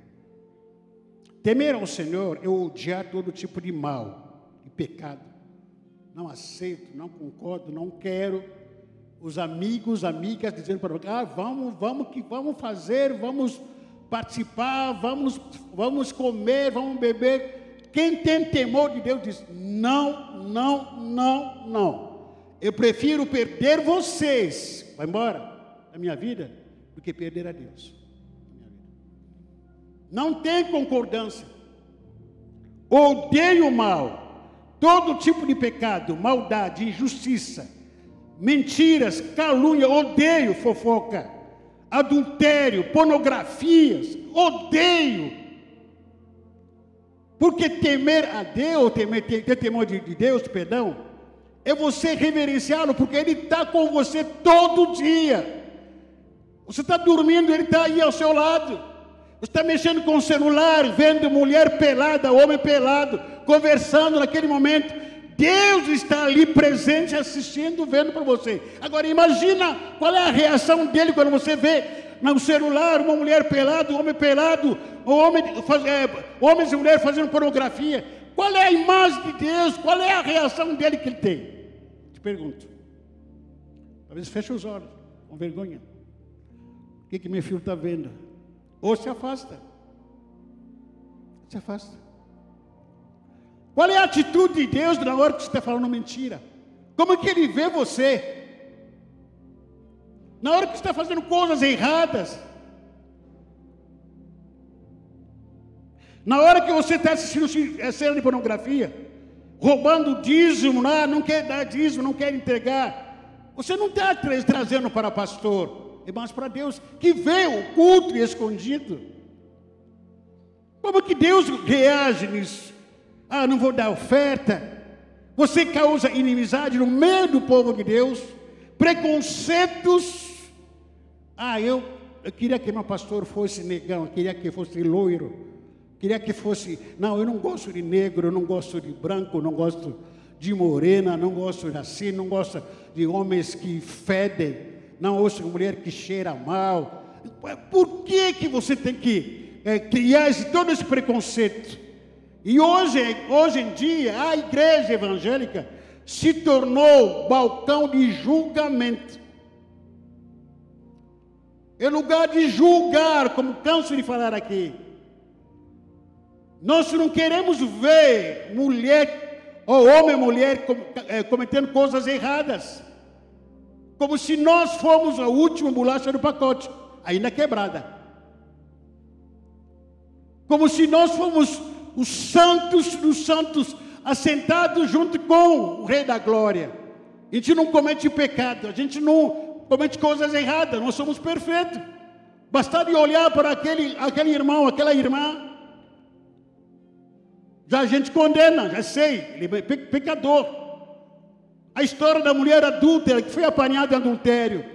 Temer ao Senhor é odiar todo tipo de mal, de pecado. Não aceito, não concordo, não quero os amigos, amigas dizendo para você, ah, vamos, vamos que vamos fazer, vamos participar, vamos, vamos comer, vamos beber. Quem tem temor de Deus diz: não, não, não, não. Eu prefiro perder vocês, vai embora da minha vida, do que perder a Deus. Não tem concordância. Odeio o mal, todo tipo de pecado, maldade, injustiça mentiras, calúnia, odeio fofoca, adultério, pornografias, odeio. Porque temer a Deus, temer, ter temor de, de Deus, perdão, é você reverenciá-lo, porque Ele está com você todo dia. Você está dormindo, Ele está aí ao seu lado. Você está mexendo com o celular, vendo mulher pelada, homem pelado, conversando naquele momento. Deus está ali presente, assistindo, vendo para você. Agora imagina qual é a reação dele quando você vê no celular uma mulher pelada, um homem pelado, um homem, é, homens e mulheres fazendo pornografia. Qual é a imagem de Deus? Qual é a reação dele que ele tem? Te pergunto. Talvez feche os olhos, com vergonha. O que, que meu filho está vendo? Ou se afasta. Se afasta. Qual é a atitude de Deus na hora que você está falando mentira? Como é que Ele vê você? Na hora que você está fazendo coisas erradas. Na hora que você está assistindo cena de pornografia, roubando dízimo lá, não quer dar dízimo, não quer entregar. Você não está trazendo para pastor, é mais para Deus que vê o culto escondido. Como que Deus reage nisso? Ah, não vou dar oferta. Você causa inimizade no meio do povo de Deus, preconceitos. Ah, eu, eu queria que meu pastor fosse negão, eu queria que fosse loiro, queria que fosse. Não, eu não gosto de negro, eu não gosto de branco, não gosto de morena, não gosto de assim, não gosto de homens que fedem, não de mulher que cheira mal. Por que, que você tem que é, criar todo esse preconceito? E hoje, hoje em dia, a igreja evangélica se tornou balcão de julgamento. Em lugar de julgar, como canso de falar aqui, nós não queremos ver mulher ou homem e mulher é, cometendo coisas erradas. Como se nós fôssemos a última bolacha do pacote, ainda quebrada. Como se nós fôssemos os santos dos santos, assentados junto com o Rei da Glória. A gente não comete pecado, a gente não comete coisas erradas, nós somos perfeitos. Basta de olhar para aquele, aquele irmão, aquela irmã, já a gente condena, já sei, ele é pecador. A história da mulher adúltera que foi apanhada em adultério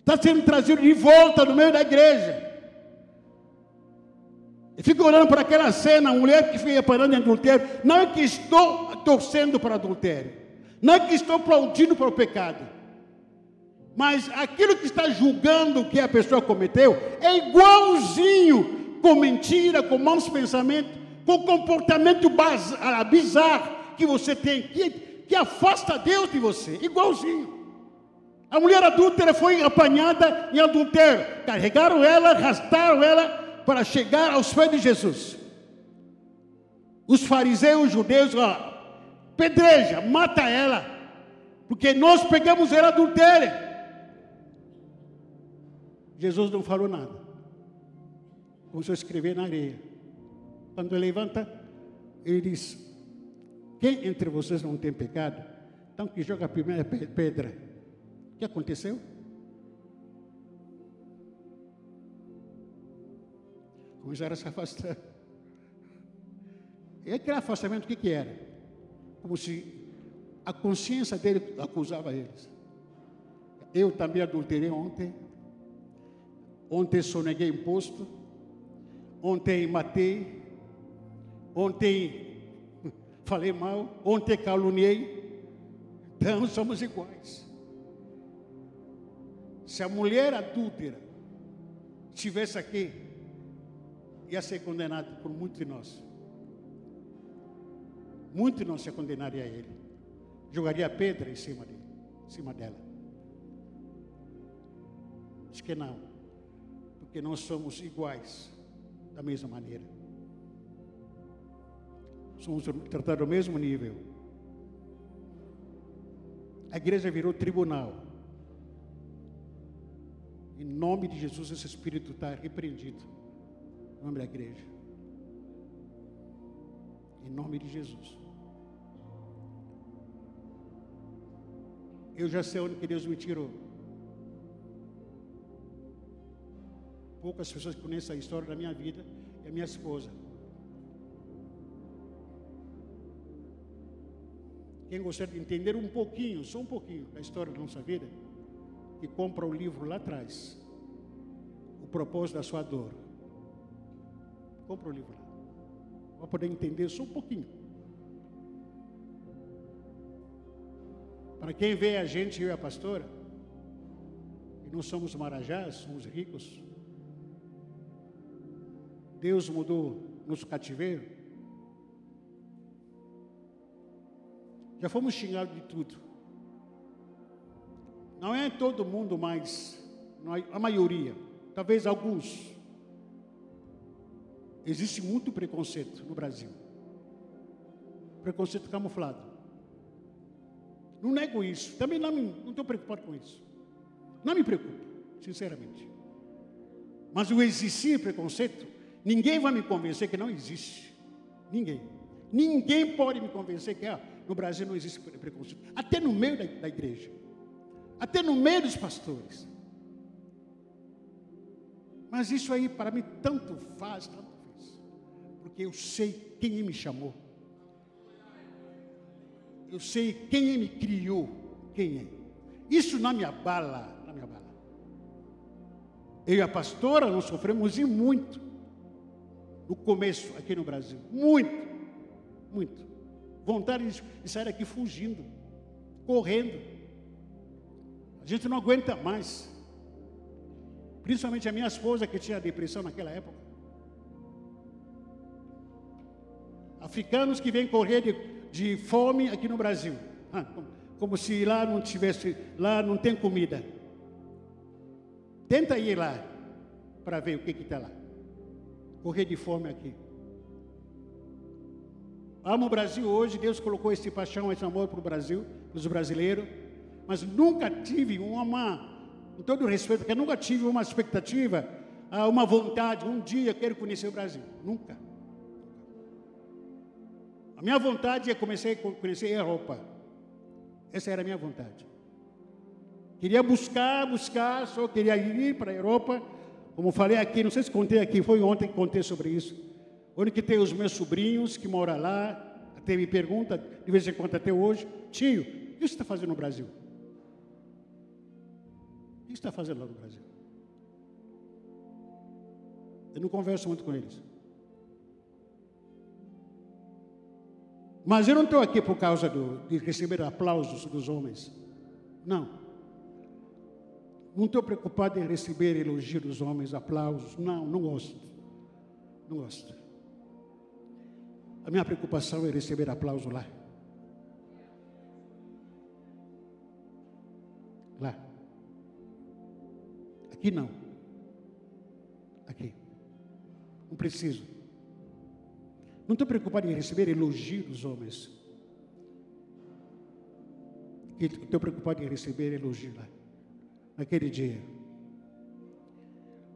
está sendo trazido de volta no meio da igreja. E fico olhando para aquela cena, a mulher que foi apanhada em adultério. Não é que estou torcendo para adultério, não é que estou aplaudindo para o pecado, mas aquilo que está julgando que a pessoa cometeu é igualzinho com mentira, com maus pensamentos com comportamento ah, bizarro que você tem, que, que afasta Deus de você, igualzinho. A mulher adúltera foi apanhada em adultério, carregaram ela, arrastaram ela para chegar aos pés de Jesus. Os fariseus, judeus, ó, pedreja, mata ela, porque nós pegamos ela adultéria. Jesus não falou nada. Começou a escrever na areia. Quando ele levanta, ele diz: Quem entre vocês não tem pecado? Então que joga a primeira pedra. O que aconteceu? Começaram a se afastar. E aquele afastamento, o que, que era? Como se a consciência dele acusava eles. Eu também adulterei ontem. Ontem soneguei imposto. Ontem matei. Ontem falei mal, ontem caluniei. Então somos iguais. Se a mulher adúltera estivesse aqui, ia ser condenada por muitos de nós. Muitos de nós se condenaria a ele. Jogaria pedra em cima dele, em cima dela. Diz que não, porque nós somos iguais da mesma maneira somos tratados ao mesmo nível. A igreja virou tribunal. Em nome de Jesus, esse espírito está repreendido. Nome da igreja. Em nome de Jesus. Eu já sei onde que Deus me tirou. Poucas pessoas conhecem a história da minha vida e a minha esposa. Quem gostaria de entender um pouquinho, só um pouquinho, da história da nossa vida, que compra o livro lá atrás, o propósito da sua dor. Compra o livro lá. Para poder entender só um pouquinho. Para quem vê a gente, eu e a pastora, e não somos marajás, somos ricos. Deus mudou nosso cativeiro. Já fomos xingados de tudo. Não é todo mundo, mas a maioria, talvez alguns. Existe muito preconceito no Brasil. Preconceito camuflado. Não nego isso. Também não estou preocupado com isso. Não me preocupo, sinceramente. Mas o existir preconceito, ninguém vai me convencer que não existe. Ninguém. Ninguém pode me convencer que ah, no Brasil não existe preconceito. Até no meio da, da igreja. até no meio dos pastores. Mas isso aí para mim tanto faz, tanto porque eu sei quem me chamou, eu sei quem me criou, quem é. Isso não me abala, não me abala. Eu e a pastora nós sofremos e muito no começo aqui no Brasil, muito, muito. Vontade de sair aqui fugindo, correndo. A gente não aguenta mais. Principalmente a minha esposa que tinha depressão naquela época. Africanos que vêm correr de, de fome aqui no Brasil. Ah, como, se lá não tivesse, lá não tem comida. Tenta ir lá para ver o que está lá. Correr de fome aqui. Amo o Brasil hoje, Deus colocou esse paixão, esse amor para o Brasil, para os brasileiros, mas nunca tive uma, com todo respeito, porque nunca tive uma expectativa, ah, uma vontade, um dia quero conhecer o Brasil. Nunca. A minha vontade é comecei a conhecer a Europa. Essa era a minha vontade. Queria buscar, buscar, só queria ir para a Europa. Como falei aqui, não sei se contei aqui, foi ontem que contei sobre isso. Onde que tem os meus sobrinhos que moram lá, até me pergunta, de vez em quando até hoje, tio, o que você está fazendo no Brasil? O que você está fazendo lá no Brasil? Eu não converso muito com eles. Mas eu não estou aqui por causa do, de receber aplausos dos homens. Não. Não estou preocupado em receber elogios dos homens, aplausos. Não, não gosto. Não gosto. A minha preocupação é receber aplauso lá. Lá. Aqui não. Aqui. Não preciso. Não estou preocupado em receber elogios dos homens. Estou preocupado em receber elogio lá. Naquele dia.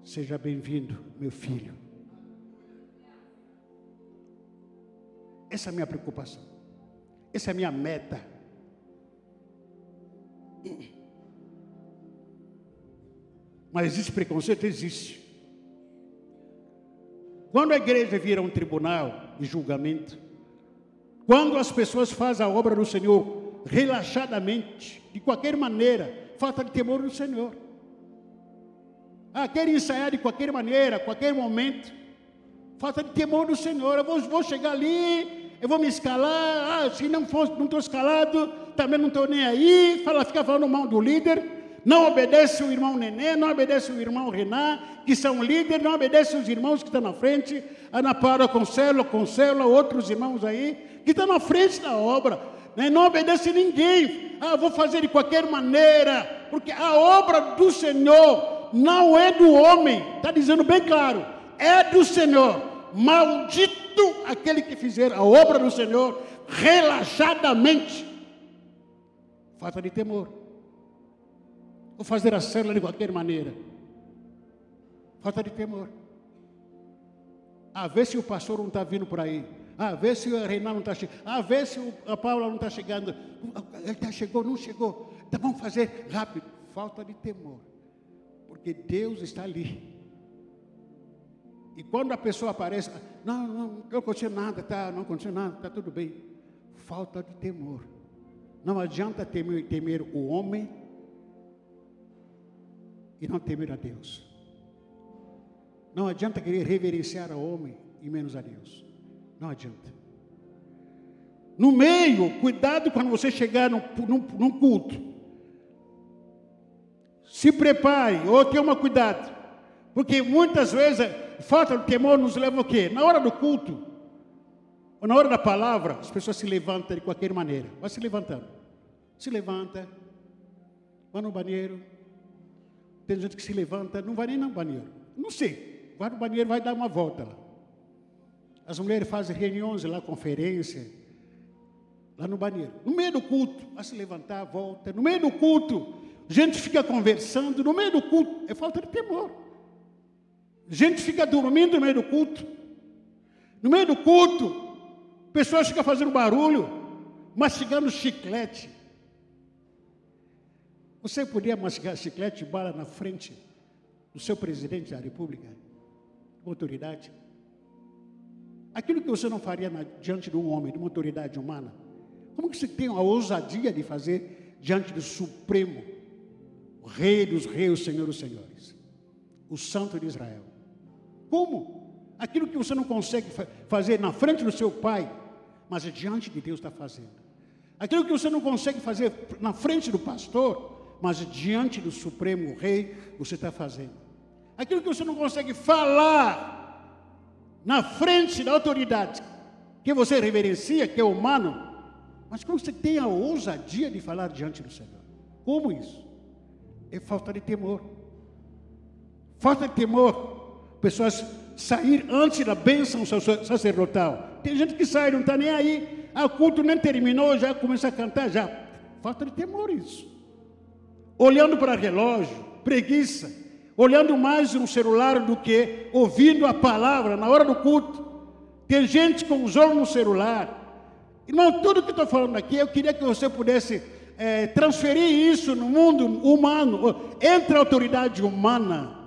Seja bem-vindo, meu filho. Essa é a minha preocupação. Essa é a minha meta. Mas existe preconceito? Existe. Quando a igreja vira um tribunal de julgamento, quando as pessoas fazem a obra do Senhor relaxadamente, de qualquer maneira, falta de temor do Senhor. Ah, querem ensaiar de qualquer maneira, qualquer momento, falta de temor do Senhor. Eu vou, vou chegar ali, eu vou me escalar. Ah, se não for, não escalado, também não estou nem aí. Fala, fica falando mal do líder. Não obedece o irmão Nenê, não obedece o irmão Renan, que são líderes, não obedece os irmãos que estão na frente, Ana Paula Concelo, Concelo, outros irmãos aí, que estão na frente da obra. Né? Não obedece ninguém. Ah, vou fazer de qualquer maneira, porque a obra do Senhor não é do homem, está dizendo bem claro, é do Senhor. Maldito aquele que fizer a obra do Senhor relaxadamente. Falta de temor. Vou fazer a célula de qualquer maneira. Falta de temor. A ver se o pastor não está vindo por aí. A ver se o Reinaldo não está chegando. A ver se a Paula não está chegando. Ele já chegou, não chegou. Então vamos fazer rápido. Falta de temor. Porque Deus está ali. E quando a pessoa aparece, não, não, não aconteceu nada, tá, não aconteceu nada, está tudo bem. Falta de temor. Não adianta temer, temer o homem e não temer a Deus. Não adianta querer reverenciar ao homem e menos a Deus. Não adianta. No meio, cuidado quando você chegar num, num, num culto. Se prepare, ou tenha cuidado. Porque muitas vezes falta de temor nos leva o quê? Na hora do culto, ou na hora da palavra, as pessoas se levantam de qualquer maneira. Vai se levantando. Se levanta, vai no banheiro. Tem gente que se levanta, não vai nem no banheiro. Não sei. Vai no banheiro, vai dar uma volta lá. As mulheres fazem reuniões lá, conferência, lá no banheiro. No meio do culto, vai se levantar, volta. No meio do culto, gente fica conversando. No meio do culto, é falta de temor. Gente fica dormindo no meio do culto. No meio do culto, pessoas ficam fazendo barulho, mastigando chiclete. Você podia mastigar chiclete e bala na frente do seu presidente da República, autoridade? Aquilo que você não faria na, diante de um homem, de uma autoridade humana, como que você tem a ousadia de fazer diante do Supremo, o Rei dos Reis, Senhor dos Senhores, o Santo de Israel? Como? Aquilo que você não consegue fa fazer na frente do seu pai, mas diante de Deus está fazendo. Aquilo que você não consegue fazer na frente do pastor, mas diante do Supremo Rei, você está fazendo. Aquilo que você não consegue falar na frente da autoridade, que você reverencia, que é humano, mas como você tem a ousadia de falar diante do Senhor? Como isso? É falta de temor. Falta de temor. Pessoas sair antes da bênção sacerdotal. Tem gente que sai, não está nem aí. Ah, o culto nem terminou, já começa a cantar, já. Falta de temor isso. Olhando para relógio, preguiça olhando mais no celular do que ouvindo a palavra na hora do culto. Tem gente com os olhos no celular. Irmão, tudo que estou falando aqui, eu queria que você pudesse é, transferir isso no mundo humano, entre a autoridade humana.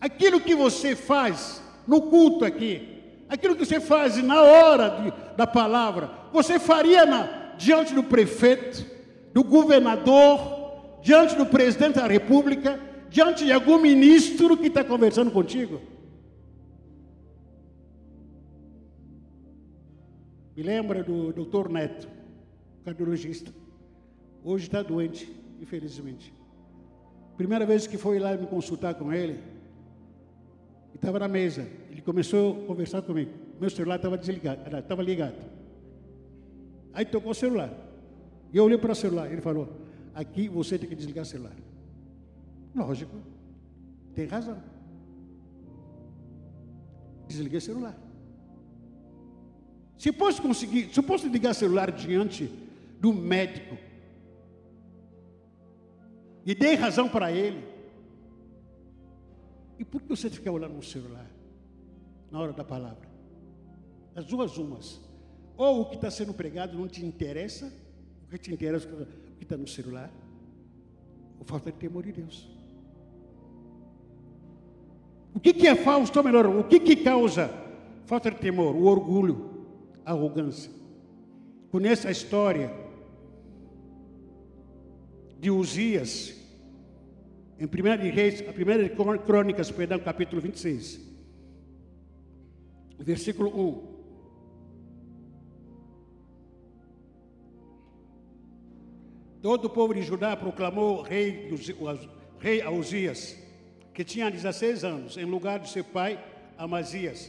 Aquilo que você faz no culto aqui, aquilo que você faz na hora de, da palavra, você faria na, diante do prefeito, do governador, diante do presidente da república, diante de algum ministro que está conversando contigo. Me lembra do doutor Neto, cardiologista. Hoje está doente, infelizmente. Primeira vez que foi lá me consultar com ele, estava na mesa. Ele começou a conversar comigo. Meu celular estava desligado, estava ligado. Aí tocou o celular. E eu olhei para o celular. Ele falou: Aqui você tem que desligar o celular. Lógico, tem razão. Desliguei o celular. Se fosse conseguir, se eu posso ligar o celular diante do médico e dei razão para ele, e por que você fica olhando no celular na hora da palavra? As duas umas. Ou o que está sendo pregado não te interessa, o que te interessa é que está no celular, ou falta de temor de Deus. O que, que é falso, ou melhor, o que, que causa falta de temor? O orgulho, a arrogância. Conheça a história de Uzias, em 1 de Reis, a primeira de Crônicas, perdão, capítulo 26, versículo 1. Todo o povo de Judá proclamou rei, rei a Uzias que tinha 16 anos, em lugar de seu pai, Amazias.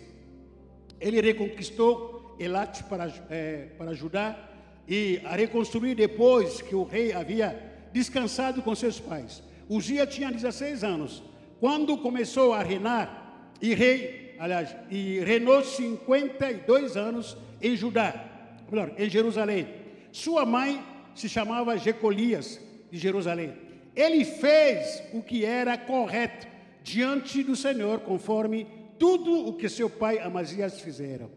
Ele reconquistou Elate para, é, para ajudar e a reconstruir depois que o rei havia descansado com seus pais. Uzia tinha 16 anos. Quando começou a reinar, e rei, aliás, e reinou 52 anos em Judá, melhor, em Jerusalém. Sua mãe se chamava Jecolias de Jerusalém. Ele fez o que era correto diante do Senhor, conforme tudo o que seu pai Amazias fizeram.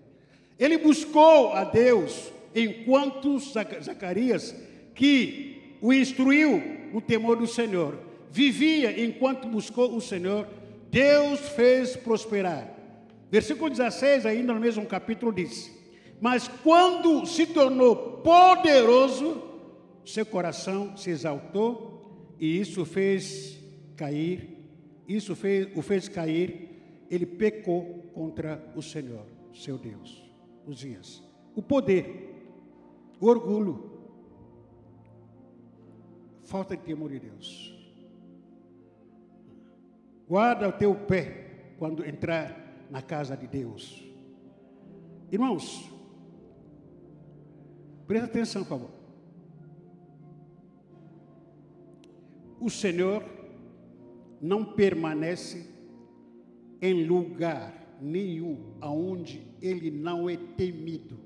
Ele buscou a Deus enquanto Zacarias, que o instruiu no temor do Senhor, vivia enquanto buscou o Senhor, Deus fez prosperar. Versículo 16, ainda no mesmo capítulo, diz: Mas quando se tornou poderoso, seu coração se exaltou e isso fez cair isso fez, o fez cair, ele pecou contra o Senhor, seu Deus. Uzias. O poder, o orgulho, falta de temor de Deus. Guarda o teu pé quando entrar na casa de Deus. Irmãos, presta atenção, por favor. O Senhor não permanece em lugar nenhum aonde ele não é temido.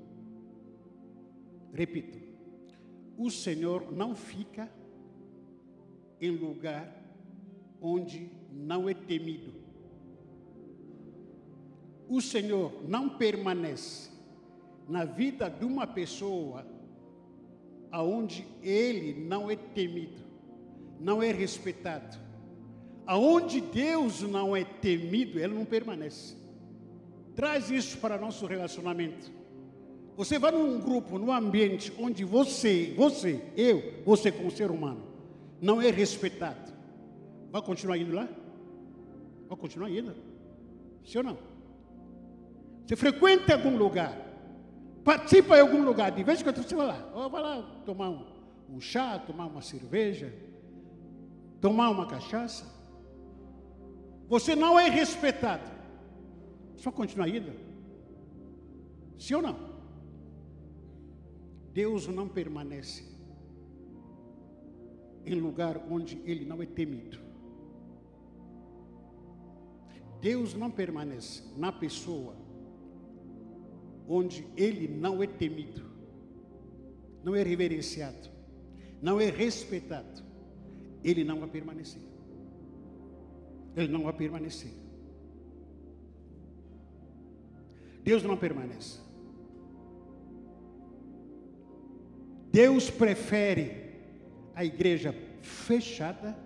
Repito, o Senhor não fica em lugar onde não é temido. O Senhor não permanece na vida de uma pessoa aonde ele não é temido. Não é respeitado. Aonde Deus não é temido, ele não permanece. Traz isso para nosso relacionamento. Você vai num grupo, num ambiente onde você, você, eu, você como ser humano, não é respeitado. Vai continuar indo lá? Vai continuar indo? Sim ou não? Você frequenta algum lugar, participa em algum lugar, de vez em quando você vai lá, vai lá tomar um, um chá, tomar uma cerveja, tomar uma cachaça. Você não é respeitado. Só continua indo? Sim ou não? Deus não permanece em lugar onde ele não é temido. Deus não permanece na pessoa onde ele não é temido, não é reverenciado, não é respeitado. Ele não vai permanecer. Ele não vai permanecer. Deus não permanece. Deus prefere a igreja fechada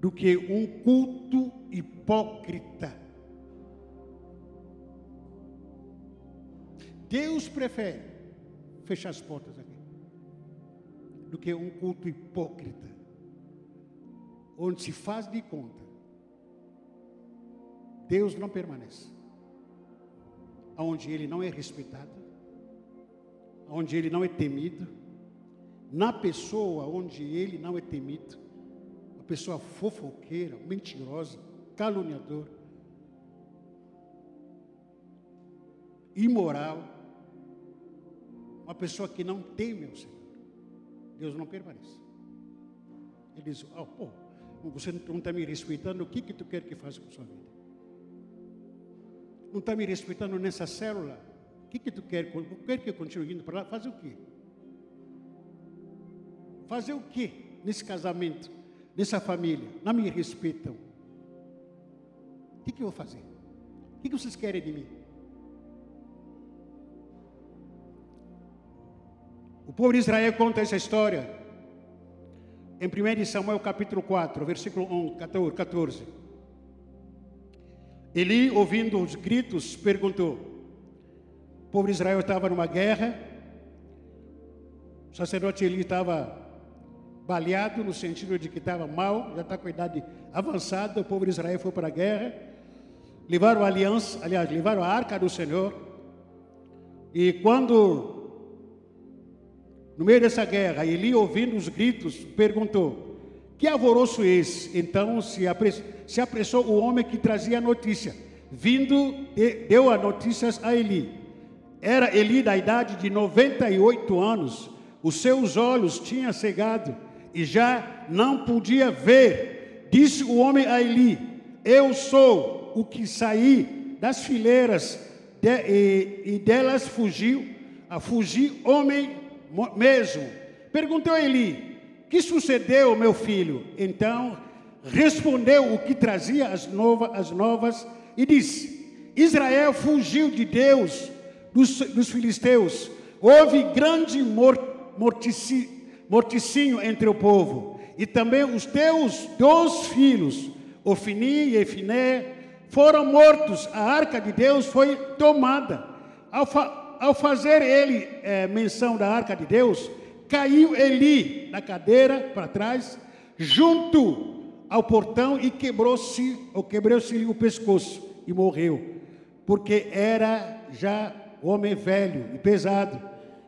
do que um culto hipócrita. Deus prefere fechar as portas do que um culto hipócrita, onde se faz de conta. Deus não permanece, onde Ele não é respeitado, onde ele não é temido, na pessoa onde ele não é temido, uma pessoa fofoqueira, mentirosa, caluniador, imoral, uma pessoa que não teme ao Senhor, Deus não permanece. Ele diz: oh, pô, você não está me respeitando, o que, que tu quer que faça com sua vida? Não está me respeitando nessa célula? O que, que tu quer? Quer que eu continue indo para lá? Fazer o quê? Fazer o quê nesse casamento, nessa família? Não me respeitam. O que, que eu vou fazer? O que, que vocês querem de mim? O povo de Israel conta essa história em 1 Samuel capítulo 4, versículo 1, 14. Eli, ouvindo os gritos, perguntou: o povo de Israel estava numa guerra. O sacerdote Eli estava baleado no sentido de que estava mal, já está com a idade avançada. O povo de Israel foi para a guerra. Levaram a aliança, aliás, levaram a arca do Senhor. E quando, no meio dessa guerra, Eli, ouvindo os gritos, perguntou: Que alvoroço é esse? Então se apressou, o homem que trazia a notícia. Vindo, deu a notícias a Eli. Era Eli da idade de 98 anos, os seus olhos tinham cegado e já não podia ver. Disse o homem a Eli: Eu sou o que saí das fileiras de, e, e, delas fugiu, a fugir homem mesmo. Perguntou a Eli: Que sucedeu, meu filho? Então respondeu o que trazia as, nova, as novas e disse: Israel fugiu de Deus dos, dos filisteus, houve grande morticínio entre o povo, e também os teus dois filhos, Ofini e Efiné, foram mortos, a arca de Deus foi tomada. Ao, ao fazer ele é, menção da arca de Deus, caiu Eli na cadeira para trás, junto ao portão e quebrou-se, ou quebrou-se o pescoço e morreu, porque era já homem velho e pesado.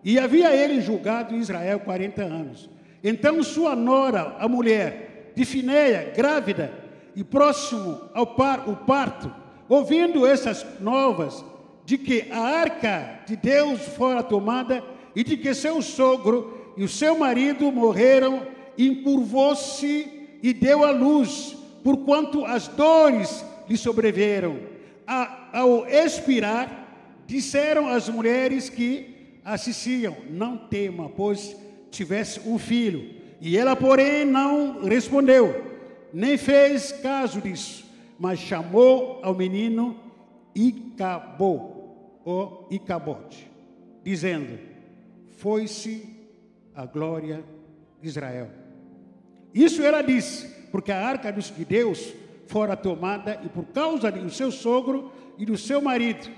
E havia ele julgado em Israel 40 anos. Então sua nora, a mulher de Finéia, grávida e próximo ao par, o parto, ouvindo essas novas de que a arca de Deus fora tomada e de que seu sogro e o seu marido morreram, encurvou-se e deu à luz, porquanto as dores lhe sobreveram. A, ao expirar, Disseram as mulheres que assistiam: Não tema, pois tivesse um filho. E ela, porém, não respondeu, nem fez caso disso, mas chamou ao menino Icabô, ou Icabote, dizendo: Foi-se a glória de Israel. Isso ela disse, porque a arca de Deus fora tomada e por causa do seu sogro e do seu marido.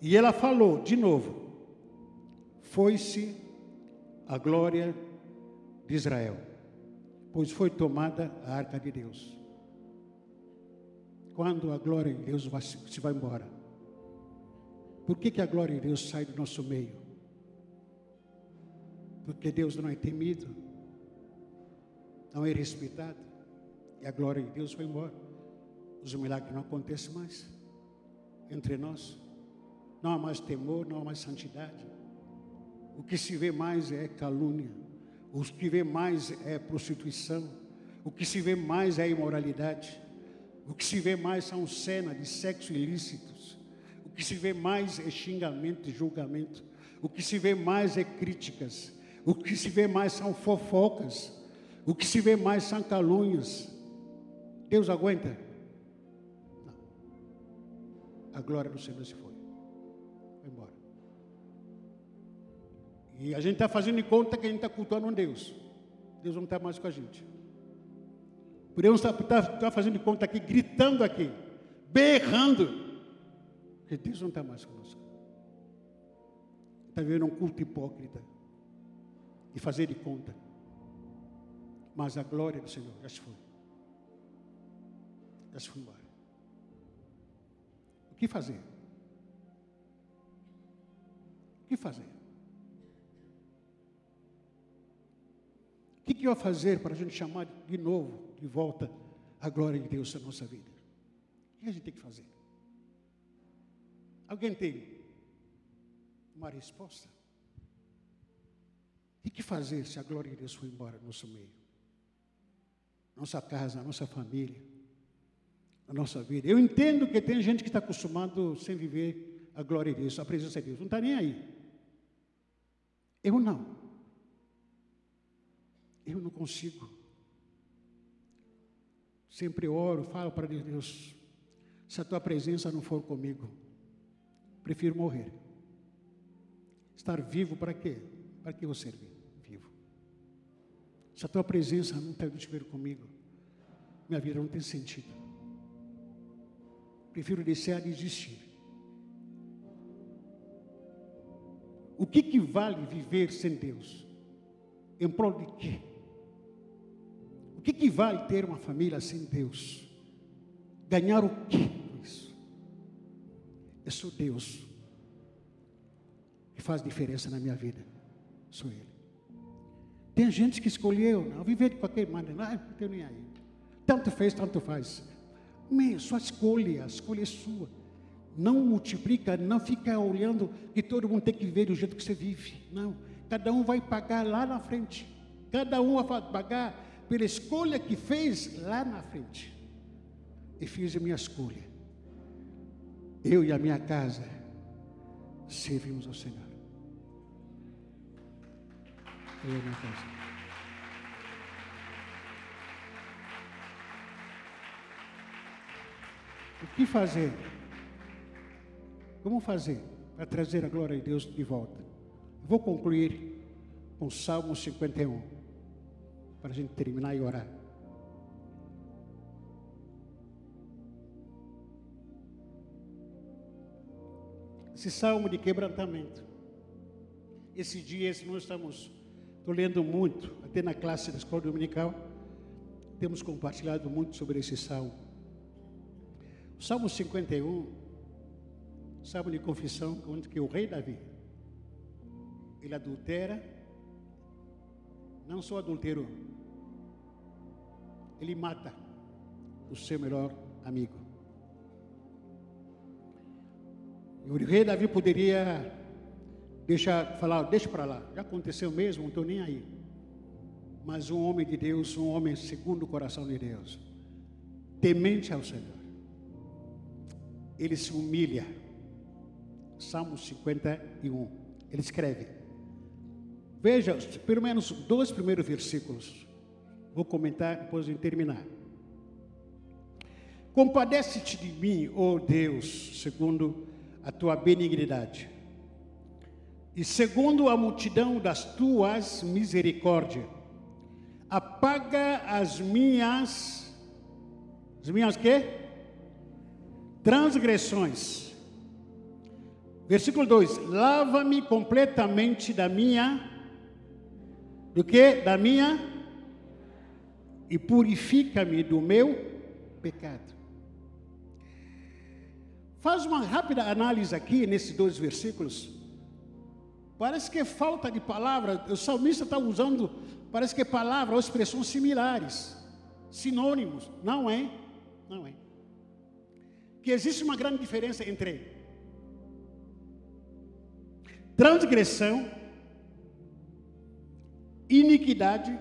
E ela falou de novo: Foi-se a glória de Israel, pois foi tomada a arca de Deus. Quando a glória de Deus vai, se vai embora, por que, que a glória de Deus sai do nosso meio? Porque Deus não é temido, não é respeitado, e a glória de Deus foi embora. Os milagres não acontecem mais entre nós. Não há mais temor, não há mais santidade. O que se vê mais é calúnia. O que vê mais é prostituição. O que se vê mais é imoralidade. O que se vê mais são cenas de sexo ilícitos. Que se vê mais é xingamento e julgamento. O que se vê mais é críticas. O que se vê mais são fofocas. O que se vê mais são calúnias. Deus aguenta? Não. A glória do Senhor se foi. Foi embora. E a gente está fazendo de conta que a gente está cultuando um Deus. Deus não está mais com a gente. Podemos estar tá, tá, tá fazendo de conta aqui, gritando aqui, berrando, que Deus não está mais conosco. Está vendo um culto hipócrita e fazer de conta. Mas a glória do Senhor já se foi. Já se foi embora. O que fazer? O que fazer? O que, que eu fazer para a gente chamar de novo, de volta, a glória de Deus na nossa vida? O que a gente tem que fazer? Alguém tem uma resposta? O que fazer se a glória de Deus foi embora do nosso meio? Nossa casa, nossa família, a nossa vida. Eu entendo que tem gente que está acostumado sem viver a glória de Deus, a presença de Deus. Não está nem aí. Eu não. Eu não consigo. Sempre oro, falo para Deus: se a tua presença não for comigo, prefiro morrer. Estar vivo para quê? Para que eu servir? Se a tua presença não estiver comigo, minha vida não tem sentido. Prefiro deixar de existir. O que, que vale viver sem Deus? Em prol de quê? O que, que vale ter uma família sem Deus? Ganhar o quê? É só Deus que faz diferença na minha vida. Sou Ele. Tem gente que escolheu não, viver de qualquer maneira, não, não tenho nem aí. Tanto fez, tanto faz. Meu, sua escolha, a escolha é sua. Não multiplica, não fica olhando que todo mundo tem que viver do jeito que você vive. Não. Cada um vai pagar lá na frente. Cada um vai pagar pela escolha que fez lá na frente. E fiz a minha escolha. Eu e a minha casa servimos ao Senhor. Eu não posso. O que fazer? Como fazer para trazer a glória de Deus de volta? Vou concluir com Salmo 51, para a gente terminar e orar. Esse salmo de quebrantamento. Esses dias nós estamos Estou lendo muito, até na classe da escola dominical, temos compartilhado muito sobre esse salmo. O Salmo 51, salmo de confissão, onde que o rei Davi, ele adultera, não só adulterou, ele mata o seu melhor amigo. O rei Davi poderia Deixa falar, deixa para lá. Já aconteceu mesmo, não estou nem aí. Mas um homem de Deus, um homem segundo o coração de Deus, temente ao Senhor, ele se humilha. Salmo 51, ele escreve. Veja, pelo menos dois primeiros versículos. Vou comentar depois de terminar. Compadece-te de mim, ó oh Deus, segundo a tua benignidade e segundo a multidão das tuas misericórdias, apaga as minhas, as minhas quê? Transgressões. Versículo 2: Lava-me completamente da minha, do que? Da minha, e purifica-me do meu pecado. Faz uma rápida análise aqui nesses dois versículos. Parece que é falta de palavra, o salmista está usando, parece que é palavra ou expressões similares, sinônimos. Não é, não é. Que existe uma grande diferença entre transgressão, iniquidade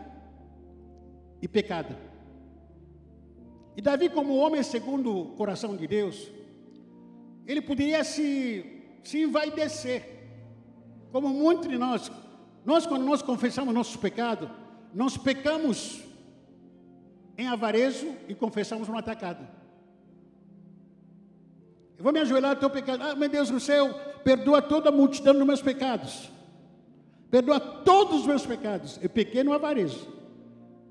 e pecado. E Davi, como homem segundo o coração de Deus, ele poderia se, se envaidecer como muitos de nós, nós quando nós confessamos nossos pecados, nós pecamos em avarezo e confessamos no atacado. Eu vou me ajoelhar teu pecado. Ah, meu Deus do céu, perdoa toda a multidão dos meus pecados. Perdoa todos os meus pecados. Eu pequei no avarezo.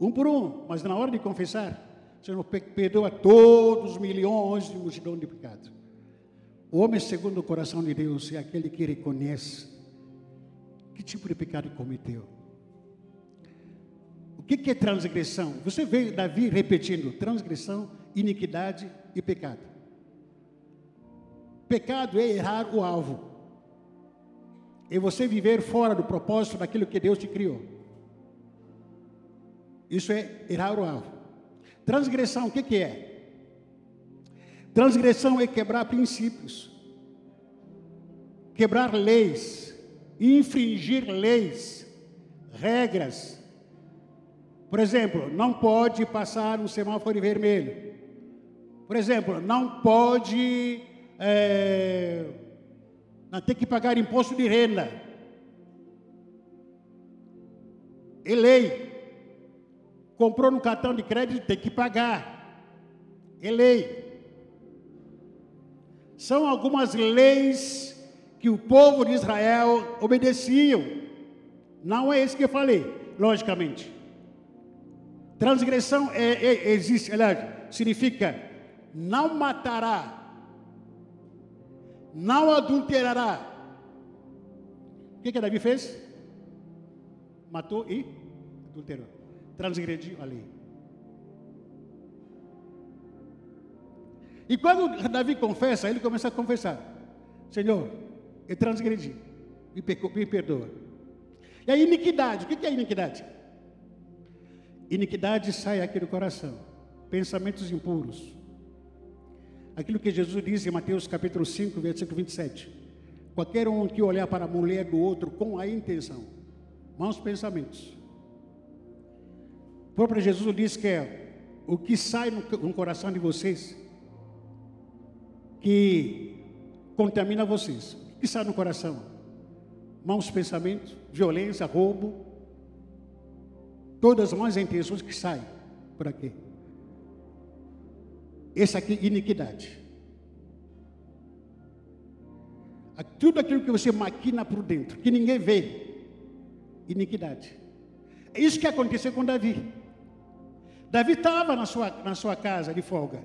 Um por um, mas na hora de confessar, Senhor, perdoa todos os milhões de multidão de pecados. O homem segundo o coração de Deus é aquele que reconhece que tipo de pecado cometeu? O que, é transgressão? Você vê Davi repetindo: transgressão, iniquidade e pecado. Pecado é errar o alvo. É você viver fora do propósito daquilo que Deus te criou. Isso é errar o alvo. Transgressão, o que, que é? Transgressão é quebrar princípios, quebrar leis, infringir leis, regras. Por exemplo, não pode passar um semáforo vermelho. Por exemplo, não pode é, não ter que pagar imposto de renda. É lei. Comprou no cartão de crédito, tem que pagar. É lei. São algumas leis que o povo de Israel obedeciam. Não é isso que eu falei, logicamente. Transgressão é, é, existe, significa não matará, não adulterará. O que, que Davi fez? Matou e adulterou. Transgrediu a lei. E quando Davi confessa, ele começa a confessar: Senhor, eu transgredi. Me, me perdoa. E a iniquidade, o que é iniquidade? Iniquidade sai aqui do coração. Pensamentos impuros. Aquilo que Jesus diz em Mateus capítulo 5, versículo 27. Qualquer um que olhar para a mulher do outro com a intenção, maus pensamentos. O próprio Jesus diz que é o que sai no coração de vocês que contamina vocês que está no coração? Maus pensamentos, violência, roubo, todas as más intenções que saem por aqui. Essa aqui, iniquidade. Tudo aquilo que você maquina por dentro, que ninguém vê, iniquidade. É isso que aconteceu com Davi. Davi estava na sua, na sua casa de folga.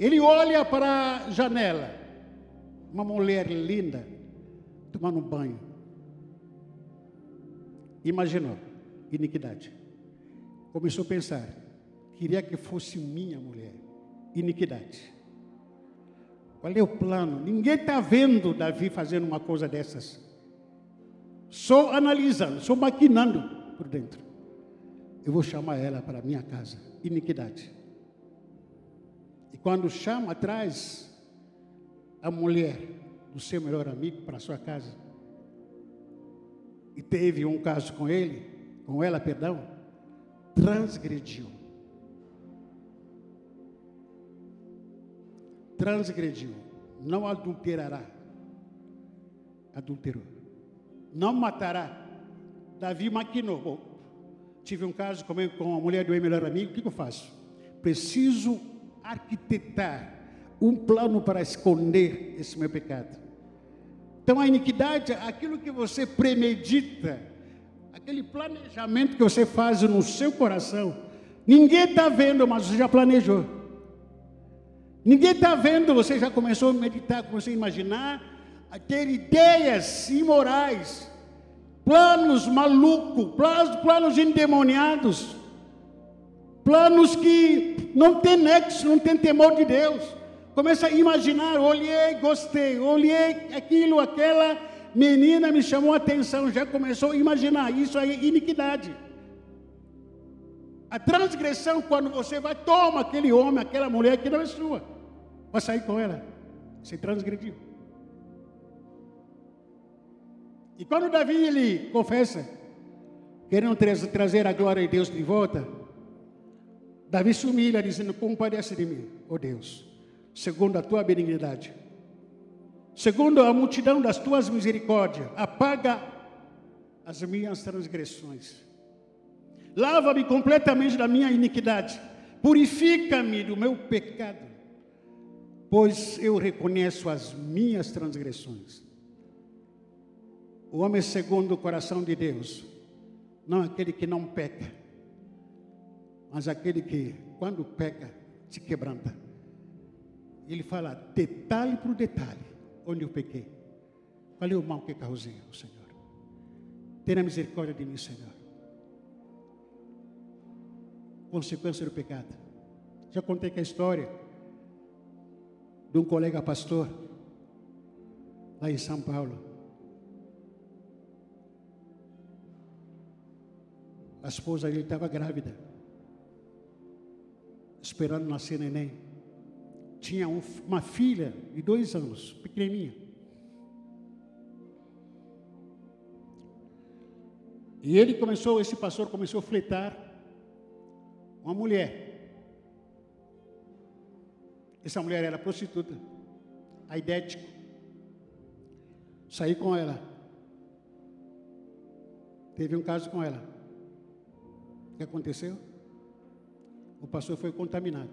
Ele olha para a janela uma mulher linda tomando banho. Imaginou, iniquidade. Começou a pensar, queria que fosse minha mulher. Iniquidade. Qual é o plano? Ninguém está vendo Davi fazendo uma coisa dessas. Só analisando, só maquinando por dentro. Eu vou chamar ela para minha casa. Iniquidade. E quando chama, traz a mulher do seu melhor amigo para sua casa e teve um caso com ele, com ela, perdão, transgrediu. Transgrediu, não adulterará. Adulterou. Não matará. Davi maquinou. Tive um caso com a mulher do meu melhor amigo, o que eu faço? Preciso arquitetar um plano para esconder esse meu pecado. Então a iniquidade, aquilo que você premedita, aquele planejamento que você faz no seu coração, ninguém está vendo, mas você já planejou. Ninguém está vendo, você já começou a meditar, começou a imaginar, a ter ideias imorais, planos malucos, planos, planos endemoniados, planos que não tem nexo, não tem temor de Deus. Começa a imaginar, olhei, gostei, olhei aquilo, aquela menina me chamou a atenção, já começou a imaginar, isso aí é iniquidade. A transgressão, quando você vai, toma aquele homem, aquela mulher que não é sua, vai sair com ela, você transgrediu. E quando Davi ele confessa, querendo trazer a glória de Deus de volta, Davi se humilha, dizendo: Compadece de mim, ó oh Deus, segundo a tua benignidade, segundo a multidão das tuas misericórdias, apaga as minhas transgressões, lava-me completamente da minha iniquidade, purifica-me do meu pecado, pois eu reconheço as minhas transgressões. O homem segundo o coração de Deus, não aquele que não peca, mas aquele que, quando peca, se quebranta. Ele fala detalhe por detalhe, onde eu pequei. Qual é o mal que causei, Senhor? Tenha misericórdia de mim, Senhor. Consequência do pecado. Já contei que a história de um colega pastor lá em São Paulo. A esposa dele estava grávida, esperando nascer neném. Tinha um, uma filha de dois anos, pequenininha. E ele começou, esse pastor começou a fletar uma mulher. Essa mulher era prostituta, aidética. Saí com ela. Teve um caso com ela que aconteceu? O pastor foi contaminado.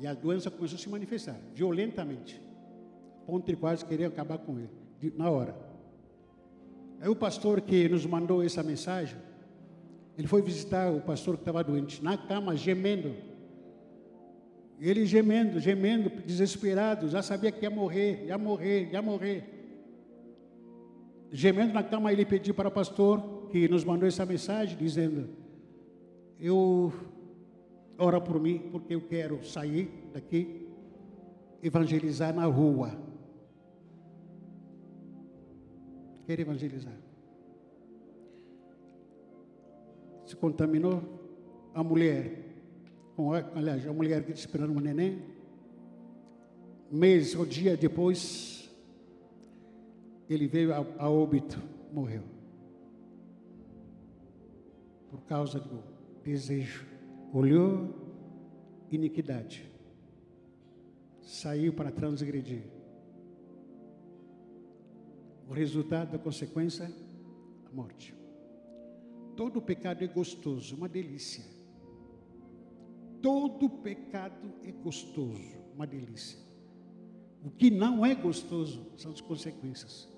E a doença começou a se manifestar violentamente. Ponto de quase queria acabar com ele, na hora. Aí o pastor que nos mandou essa mensagem, ele foi visitar o pastor que estava doente, na cama, gemendo. Ele gemendo, gemendo, desesperado, já sabia que ia morrer, ia morrer, ia morrer. Gemendo na cama, ele pediu para o pastor que nos mandou essa mensagem dizendo: Eu ora por mim porque eu quero sair daqui, evangelizar na rua. Quero evangelizar. Se contaminou a mulher, com, aliás, a mulher que esperando um neném. Mês ou dia depois, ele veio a, a óbito, morreu por causa do desejo. Olhou iniquidade, saiu para transgredir. O resultado da consequência, a morte. Todo pecado é gostoso, uma delícia. Todo pecado é gostoso, uma delícia. O que não é gostoso são as consequências.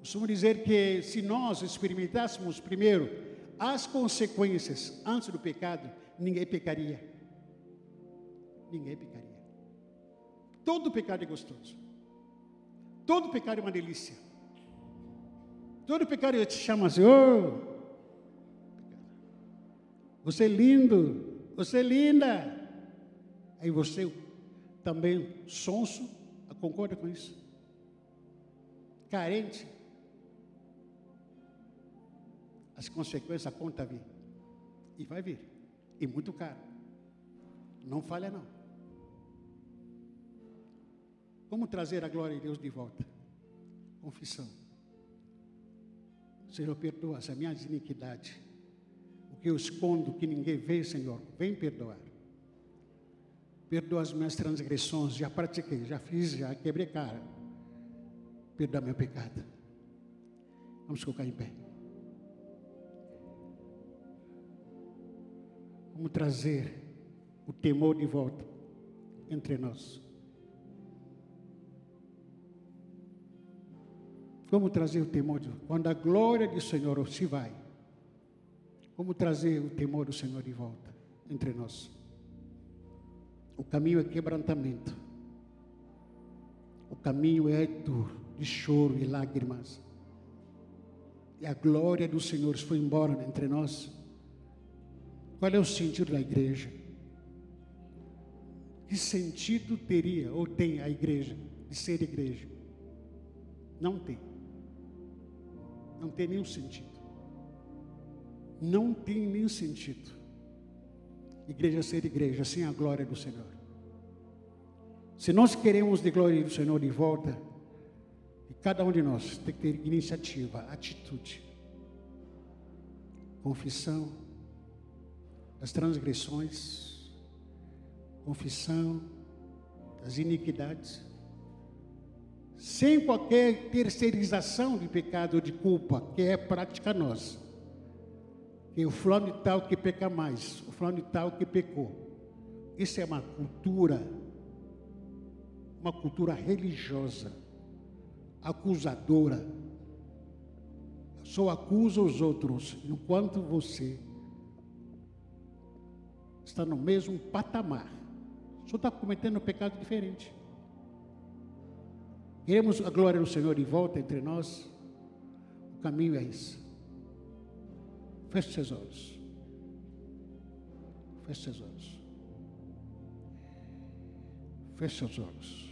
Costumo dizer que se nós experimentássemos primeiro as consequências antes do pecado, ninguém pecaria. Ninguém pecaria. Todo pecado é gostoso. Todo pecado é uma delícia. Todo pecado te chama assim, oh, você é lindo, você é linda. Aí você também sonso, concorda com isso? Carente, as consequências, a conta vir. E vai vir. E muito caro. Não falha não. Como trazer a glória de Deus de volta? Confissão. Senhor, perdoa as minhas iniquidades. O que eu escondo, que ninguém vê, Senhor, vem perdoar. Perdoa as minhas transgressões, já pratiquei, já fiz, já quebrei cara. Perdoa meu pecado. Vamos colocar em pé. Vamos trazer o temor de volta entre nós. Como trazer o temor de Quando a glória do Senhor se vai, como trazer o temor do Senhor de volta entre nós? O caminho é quebrantamento. O caminho é dor, de choro e lágrimas. E a glória do Senhor foi embora entre nós. Qual é o sentido da igreja? Que sentido teria ou tem a igreja de ser igreja? Não tem. Não tem nenhum sentido. Não tem nenhum sentido. Igreja ser igreja sem a glória do Senhor. Se nós queremos de glória do Senhor de volta, cada um de nós tem que ter iniciativa, atitude, confissão das transgressões, confissão das iniquidades, sem qualquer terceirização de pecado ou de culpa, que é prática nossa. Que o fulano tal que peca mais, o fulano tal que pecou. Isso é uma cultura, uma cultura religiosa, acusadora. Só acusa os outros, enquanto você está no mesmo patamar. Só está cometendo um pecado diferente. Queremos a glória do Senhor de volta entre nós? O caminho é esse. Feche seus olhos. Feche seus olhos. Feche seus olhos.